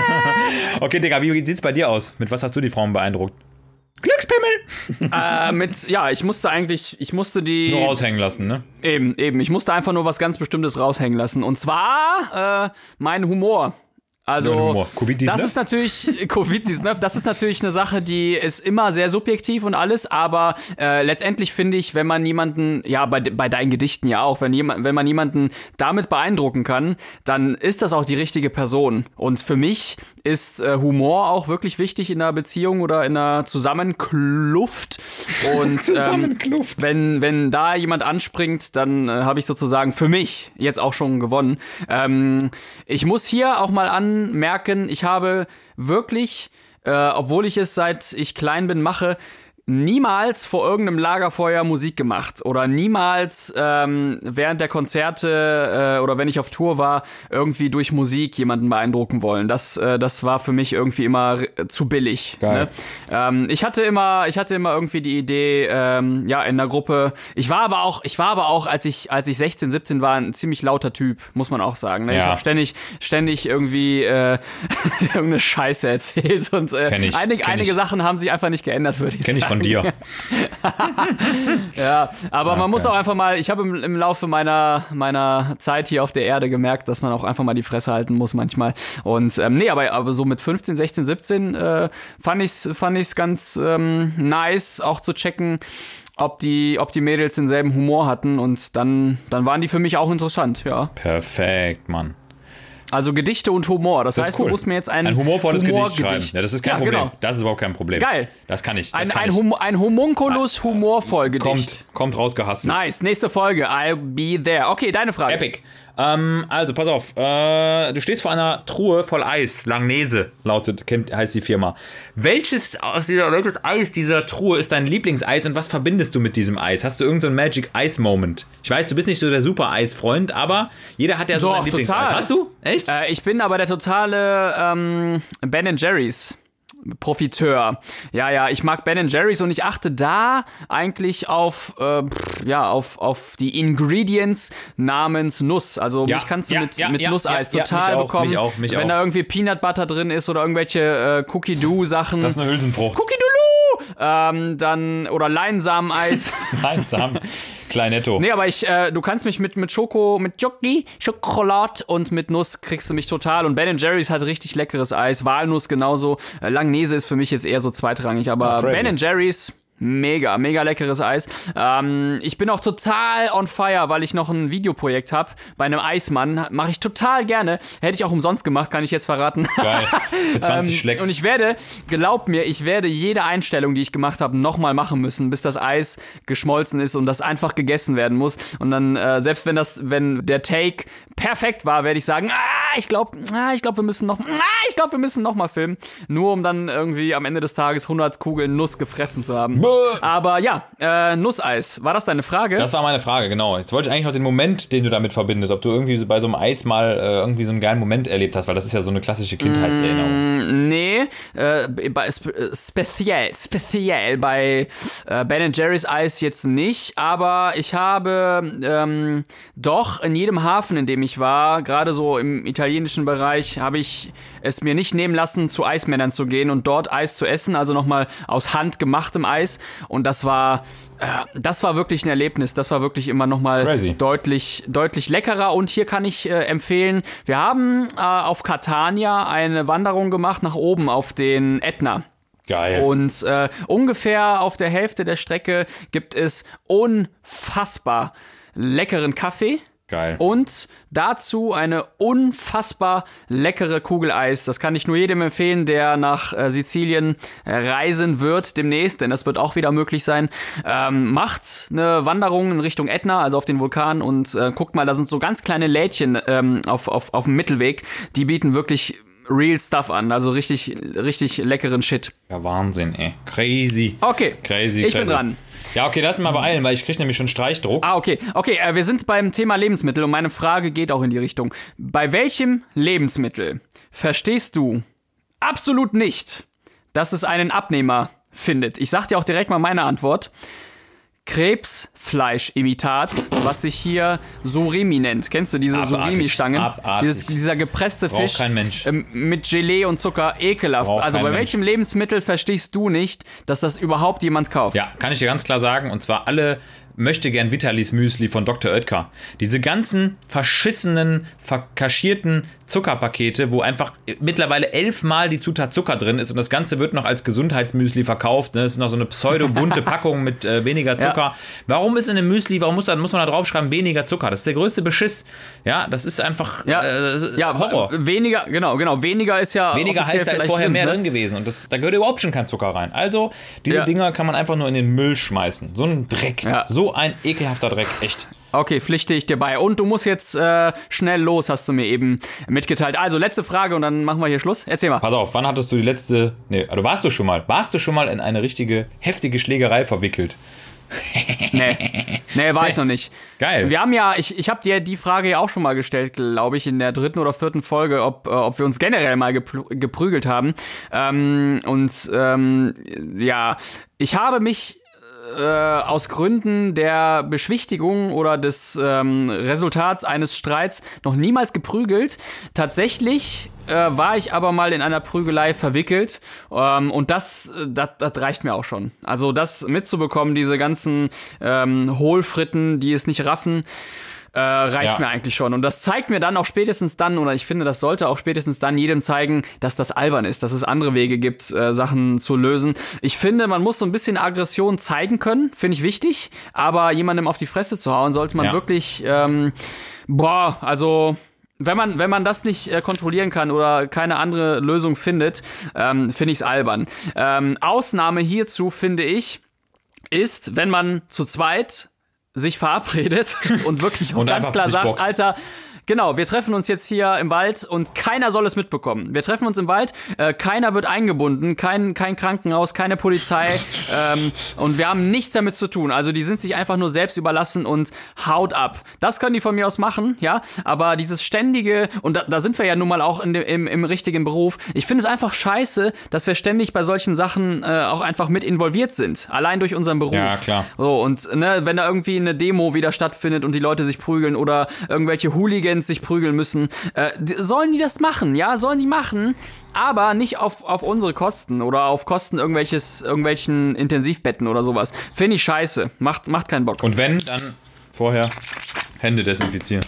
okay, Digga, wie sieht's bei dir aus? Mit was hast du die Frauen beeindruckt? Glückspimmel! äh, mit, ja, ich musste eigentlich, ich musste die Nur raushängen lassen, ne? eben, eben, ich musste einfach nur was ganz Bestimmtes raushängen lassen. Und zwar äh, mein Humor. Also, das ne? ist natürlich, Covid dies, ne? das ist natürlich eine Sache, die ist immer sehr subjektiv und alles, aber äh, letztendlich finde ich, wenn man jemanden, ja, bei, bei deinen Gedichten ja auch, wenn, jemand, wenn man jemanden damit beeindrucken kann, dann ist das auch die richtige Person. Und für mich ist äh, Humor auch wirklich wichtig in einer Beziehung oder in einer Zusammenkluft. Und ähm, Zusammenkluft. wenn, wenn da jemand anspringt, dann äh, habe ich sozusagen für mich jetzt auch schon gewonnen. Ähm, ich muss hier auch mal anmerken, ich habe wirklich, äh, obwohl ich es seit ich klein bin mache, niemals vor irgendeinem Lagerfeuer Musik gemacht oder niemals ähm, während der Konzerte äh, oder wenn ich auf Tour war irgendwie durch Musik jemanden beeindrucken wollen. Das, äh, das war für mich irgendwie immer zu billig. Ne? Ähm, ich hatte immer, ich hatte immer irgendwie die Idee, ähm, ja in der Gruppe. Ich war aber auch, ich war aber auch, als ich, als ich 16, 17 war, ein ziemlich lauter Typ, muss man auch sagen. Ne? Ich Ja. habe ständig, ständig irgendwie äh, irgendeine Scheiße erzählt und äh, ich, einige, ich. Sachen haben sich einfach nicht geändert, würde ich Kenn ich sagen. Von dir. Ja, aber man muss auch einfach mal, ich habe im, im Laufe meiner, meiner Zeit hier auf der Erde gemerkt, dass man auch einfach mal die Fresse halten muss manchmal. Und ähm, nee, aber, aber so mit 15, 16, 17 äh, fand ich's fand ich's ganz ähm, nice, auch zu checken, ob die, ob die Mädels denselben Humor hatten und dann, dann waren die für mich auch interessant, ja. Perfekt, Mann. Also Gedichte und Humor. Das, Das heißt, cool. du musst mir jetzt ein, Ein humorvolles Gedicht schreiben. Humorgedicht- Ja, das ist kein ja, Problem. Genau. Das ist überhaupt kein Problem. Geil. Das kann ich. Das Ein, kann ein, ich. hum, ein Homunculus humorvoll Gedicht. Kommt, Kommt rausgehasselt. Nice, nächste Folge. I'll be there. Okay, deine Frage. Epic. Ähm, also, pass auf. Äh, du stehst vor einer Truhe voll Eis. Langnese lautet, heißt die Firma. Welches, aus dieser, welches Eis dieser Truhe ist dein Lieblingseis und was verbindest du mit diesem Eis? Hast du irgendeinen so Magic Ice Moment? Ich weiß, du bist nicht so der super Eis-Freund, aber jeder hat ja so Doch, sein Lieblingseis. total. Hast du? Echt? Äh, ich bin aber der totale ähm, Ben Jerry's. Profiteur. Ja, ja, ich mag Ben Jerry's und ich achte da eigentlich auf, äh, pff, ja, auf, auf die Ingredients namens Nuss. Also Ja, mich kannst du ja, mit, ja, mit Nusseis total auch, bekommen. mich auch, mich Wenn auch. da irgendwie Peanut Butter drin ist oder irgendwelche äh, Cookie-Doo-Sachen. Das ist eine Hülsenfrucht. Cookie Doodoo! Ähm, dann, oder Leinsameneis. Einsam. Kleinetto. Nee, aber ich, äh, du kannst mich mit, mit Schoko, mit Jockey, Schokolade und mit Nuss kriegst du mich total. Und Ben Jerry's hat richtig leckeres Eis. Walnuss genauso. Äh, Langnese ist für mich jetzt eher so zweitrangig, aber crazy. Ben Jerry's. Mega, mega leckeres Eis. Ähm, ich bin auch total on fire, weil ich noch ein Videoprojekt habe bei einem Eismann. Mache ich total gerne. Hätte ich auch umsonst gemacht, kann ich jetzt verraten. Geil. Für 20 Ähm, Schlecks. Und ich werde, glaub mir, ich werde jede Einstellung, die ich gemacht habe, nochmal machen müssen, bis das Eis geschmolzen ist und das einfach gegessen werden muss. Und dann, äh, selbst wenn das, wenn der Take perfekt war, werde ich sagen, ah, ich glaube, ah, ich glaube, wir müssen noch, ah, ich glaube, wir müssen noch mal filmen, nur um dann irgendwie am Ende des Tages 100 Kugeln Nuss gefressen zu haben. Aber ja, äh, Nusseis, war das deine Frage? Das war meine Frage, genau. Jetzt wollte ich eigentlich noch den Moment, den du damit verbindest, ob du irgendwie bei so einem Eis mal äh, irgendwie so einen geilen Moment erlebt hast, weil das ist ja so eine klassische Kindheitserinnerung. Nee, äh, bei, äh, speziell, speziell bei äh, Ben Jerry's Eis jetzt nicht, aber ich habe ähm, doch in jedem Hafen, in dem ich war, gerade so im italienischen Bereich, habe ich es mir nicht nehmen lassen, zu Eismännern zu gehen und dort Eis zu essen, also nochmal aus Hand gemachtem Eis. Und das war, äh, das war wirklich ein Erlebnis. Das war wirklich immer nochmal deutlich, deutlich leckerer. Und hier kann ich äh, empfehlen, wir haben äh, auf Catania eine Wanderung gemacht nach oben auf den Ätna. Geil. Und äh, ungefähr auf der Hälfte der Strecke gibt es unfassbar leckeren Kaffee. Geil. Und dazu eine unfassbar leckere Kugel Eis. Das kann ich nur jedem empfehlen, der nach äh, Sizilien äh, reisen wird demnächst, denn das wird auch wieder möglich sein. Ähm, macht eine Wanderung in Richtung Ätna, also auf den Vulkan und äh, guckt mal, da sind so ganz kleine Lädchen ähm, auf, auf, auf dem Mittelweg. Die bieten wirklich real Stuff an, also richtig, richtig leckeren Shit. Ja, Wahnsinn, ey. Crazy. Okay, Crazy, ich crazy. bin dran. Ja, okay, lass mal beeilen, weil ich kriege nämlich schon Streichdruck. Ah, okay. Okay, äh, wir sind beim Thema Lebensmittel und meine Frage geht auch in die Richtung. Bei welchem Lebensmittel verstehst du absolut nicht, dass es einen Abnehmer findet? Ich sag dir auch direkt mal meine Antwort. Krebsfleischimitat, was sich hier Surimi nennt. Kennst du diese Abartig, Surimi-Stangen? abartig. Dieses, dieser gepresste Braucht Fisch kein Mensch. ähm, mit Gelee und Zucker, ekelhaft. Braucht also bei Mensch. welchem Lebensmittel verstehst du nicht, dass das überhaupt jemand kauft? Ja, kann ich dir ganz klar sagen. Und zwar alle möchte gern Vitalis Müsli von Dr. Oetker. Diese ganzen verschissenen, verkaschierten Zuckerpakete, wo einfach mittlerweile elfmal die Zutat Zucker drin ist und das Ganze wird noch als Gesundheitsmüsli verkauft. Ne? Das ist noch so eine pseudo-bunte Packung mit äh, weniger Zucker. Warum ist in einem Müsli, warum muss, da, muss man da draufschreiben, weniger Zucker? Das ist der größte Beschiss. Ja, das ist einfach Ja, äh, ist ja, Horror. Weniger, genau, genau. Weniger ist ja. Weniger heißt, da ist vorher mehr ne? drin gewesen und das, da gehört überhaupt schon kein Zucker rein. Also, diese Ja. Dinger kann man einfach nur in den Müll schmeißen. So ein Dreck. Ja. So ein ekelhafter Dreck, echt. Okay, pflichte ich dir bei. Und du musst jetzt äh, schnell los, hast du mir eben mitgeteilt. Also, letzte Frage und dann machen wir hier Schluss. Erzähl mal. Pass auf, wann hattest du die letzte. Nee, also warst du schon mal. Warst du schon mal in eine richtige heftige Schlägerei verwickelt? Nee. Nee, war ich noch nicht. Geil. Wir haben ja, ich, ich habe dir die Frage ja auch schon mal gestellt, glaube ich, in der dritten oder vierten Folge, ob, äh, ob wir uns generell mal geprügelt haben. Ähm, und ähm, ja, ich habe mich äh, aus Gründen der Beschwichtigung oder des ähm, Resultats eines Streits noch niemals geprügelt. Tatsächlich äh, war ich aber mal in einer Prügelei verwickelt ähm, und das, äh, das, das reicht mir auch schon. Also das mitzubekommen, diese ganzen ähm, Hohlfritten, die es nicht raffen, äh, reicht Ja. mir eigentlich schon. Und das zeigt mir dann auch spätestens dann, oder ich finde, das sollte auch spätestens dann jedem zeigen, dass das albern ist, dass es andere Wege gibt, äh, Sachen zu lösen. Ich finde, man muss so ein bisschen Aggression zeigen können, finde ich wichtig, aber jemandem auf die Fresse zu hauen, sollte man Ja. wirklich, ähm, boah, also wenn man, wenn man das nicht äh, kontrollieren kann oder keine andere Lösung findet, ähm, finde ich es albern. Ähm, Ausnahme hierzu finde ich, ist, wenn man zu zweit sich verabredet und wirklich auch und ganz klar sagt, boxt. Alter, Genau, wir treffen uns jetzt hier im Wald und keiner soll es mitbekommen. Wir treffen uns im Wald, äh, keiner wird eingebunden, kein, kein Krankenhaus, keine Polizei ähm, und wir haben nichts damit zu tun. Also die sind sich einfach nur selbst überlassen und haut ab. Das können die von mir aus machen, ja, aber dieses ständige, und da, da sind wir ja nun mal auch in dem, im, im richtigen Beruf, ich finde es einfach scheiße, dass wir ständig bei solchen Sachen äh, auch einfach mit involviert sind. Allein durch unseren Beruf. Ja, klar. So, und ne, wenn da irgendwie eine Demo wieder stattfindet und die Leute sich prügeln oder irgendwelche Hooligans Hooligans sich prügeln müssen. Äh, sollen die das machen? Ja, sollen die machen. Aber nicht auf, auf unsere Kosten oder auf Kosten irgendwelches, irgendwelchen Intensivbetten oder sowas. Finde ich scheiße. Macht, macht keinen Bock. Und wenn, dann vorher Hände desinfizieren.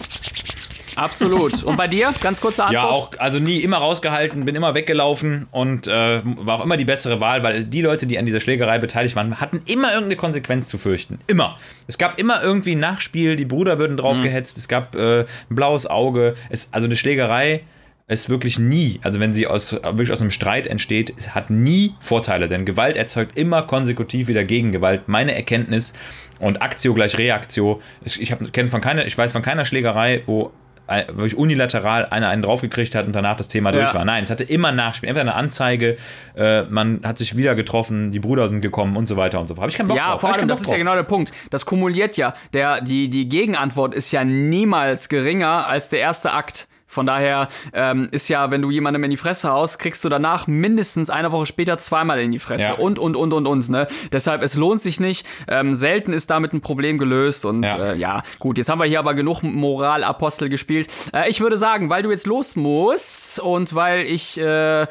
Absolut. Und bei dir? Ganz kurze Antwort. Ja, auch, also nie immer rausgehalten, bin immer weggelaufen und äh, war auch immer die bessere Wahl, weil die Leute, die an dieser Schlägerei beteiligt waren, hatten immer irgendeine Konsequenz zu fürchten. Immer. Es gab immer irgendwie ein Nachspiel, die Brüder würden draufgehetzt, mhm. es gab äh, ein blaues Auge. Es, also eine Schlägerei ist wirklich nie, also wenn sie aus, wirklich aus einem Streit entsteht, es hat nie Vorteile, denn Gewalt erzeugt immer konsekutiv wieder Gegengewalt. Meine Erkenntnis und Aktio gleich Reaktio. Ich, ich, hab, von keiner, ich weiß von keiner Schlägerei, wo wirklich unilateral einer einen draufgekriegt hat und danach das Thema ja. durch war. Nein, es hatte immer Nachspiel. Entweder eine Anzeige, äh, man hat sich wieder getroffen, die Brüder sind gekommen und so weiter und so fort. Habe ich keinen Bock ja, drauf. Ja, vor allem, das ist ja genau der Punkt. Das kumuliert ja. Der, die, die Gegenantwort ist ja niemals geringer als der erste Akt. Von daher ähm, ist ja, wenn du jemandem in die Fresse haust, kriegst du danach mindestens eine Woche später zweimal in die Fresse. Ja. Und, und, und, und, und. Ne? Deshalb, es lohnt sich nicht. Ähm, selten ist damit ein Problem gelöst. Und ja. Äh, ja, gut, jetzt haben wir hier aber genug Moralapostel gespielt. Äh, ich würde sagen, weil du jetzt los musst und weil ich, äh,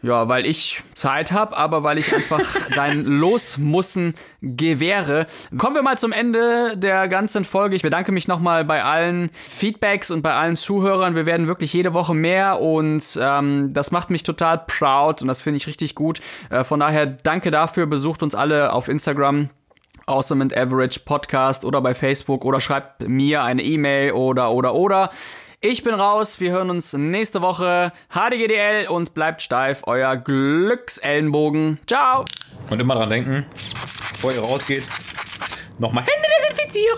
ja, weil ich Zeit habe, aber weil ich einfach dein Losmussen gewähre. Kommen wir mal zum Ende der ganzen Folge. Ich bedanke mich nochmal bei allen Feedbacks und bei allen Zuhörern. Wir werden wirklich jede Woche mehr und ähm, das macht mich total proud und das finde ich richtig gut. Äh, von daher danke dafür. Besucht uns alle auf Instagram. Awesome and Average Podcast oder bei Facebook oder schreibt mir eine E-Mail oder oder oder. Ich bin raus, wir hören uns nächste Woche. HDGDL und bleibt steif, euer Glücksellenbogen. Ciao! Und immer dran denken, bevor ihr rausgeht, nochmal Hände desinfizieren!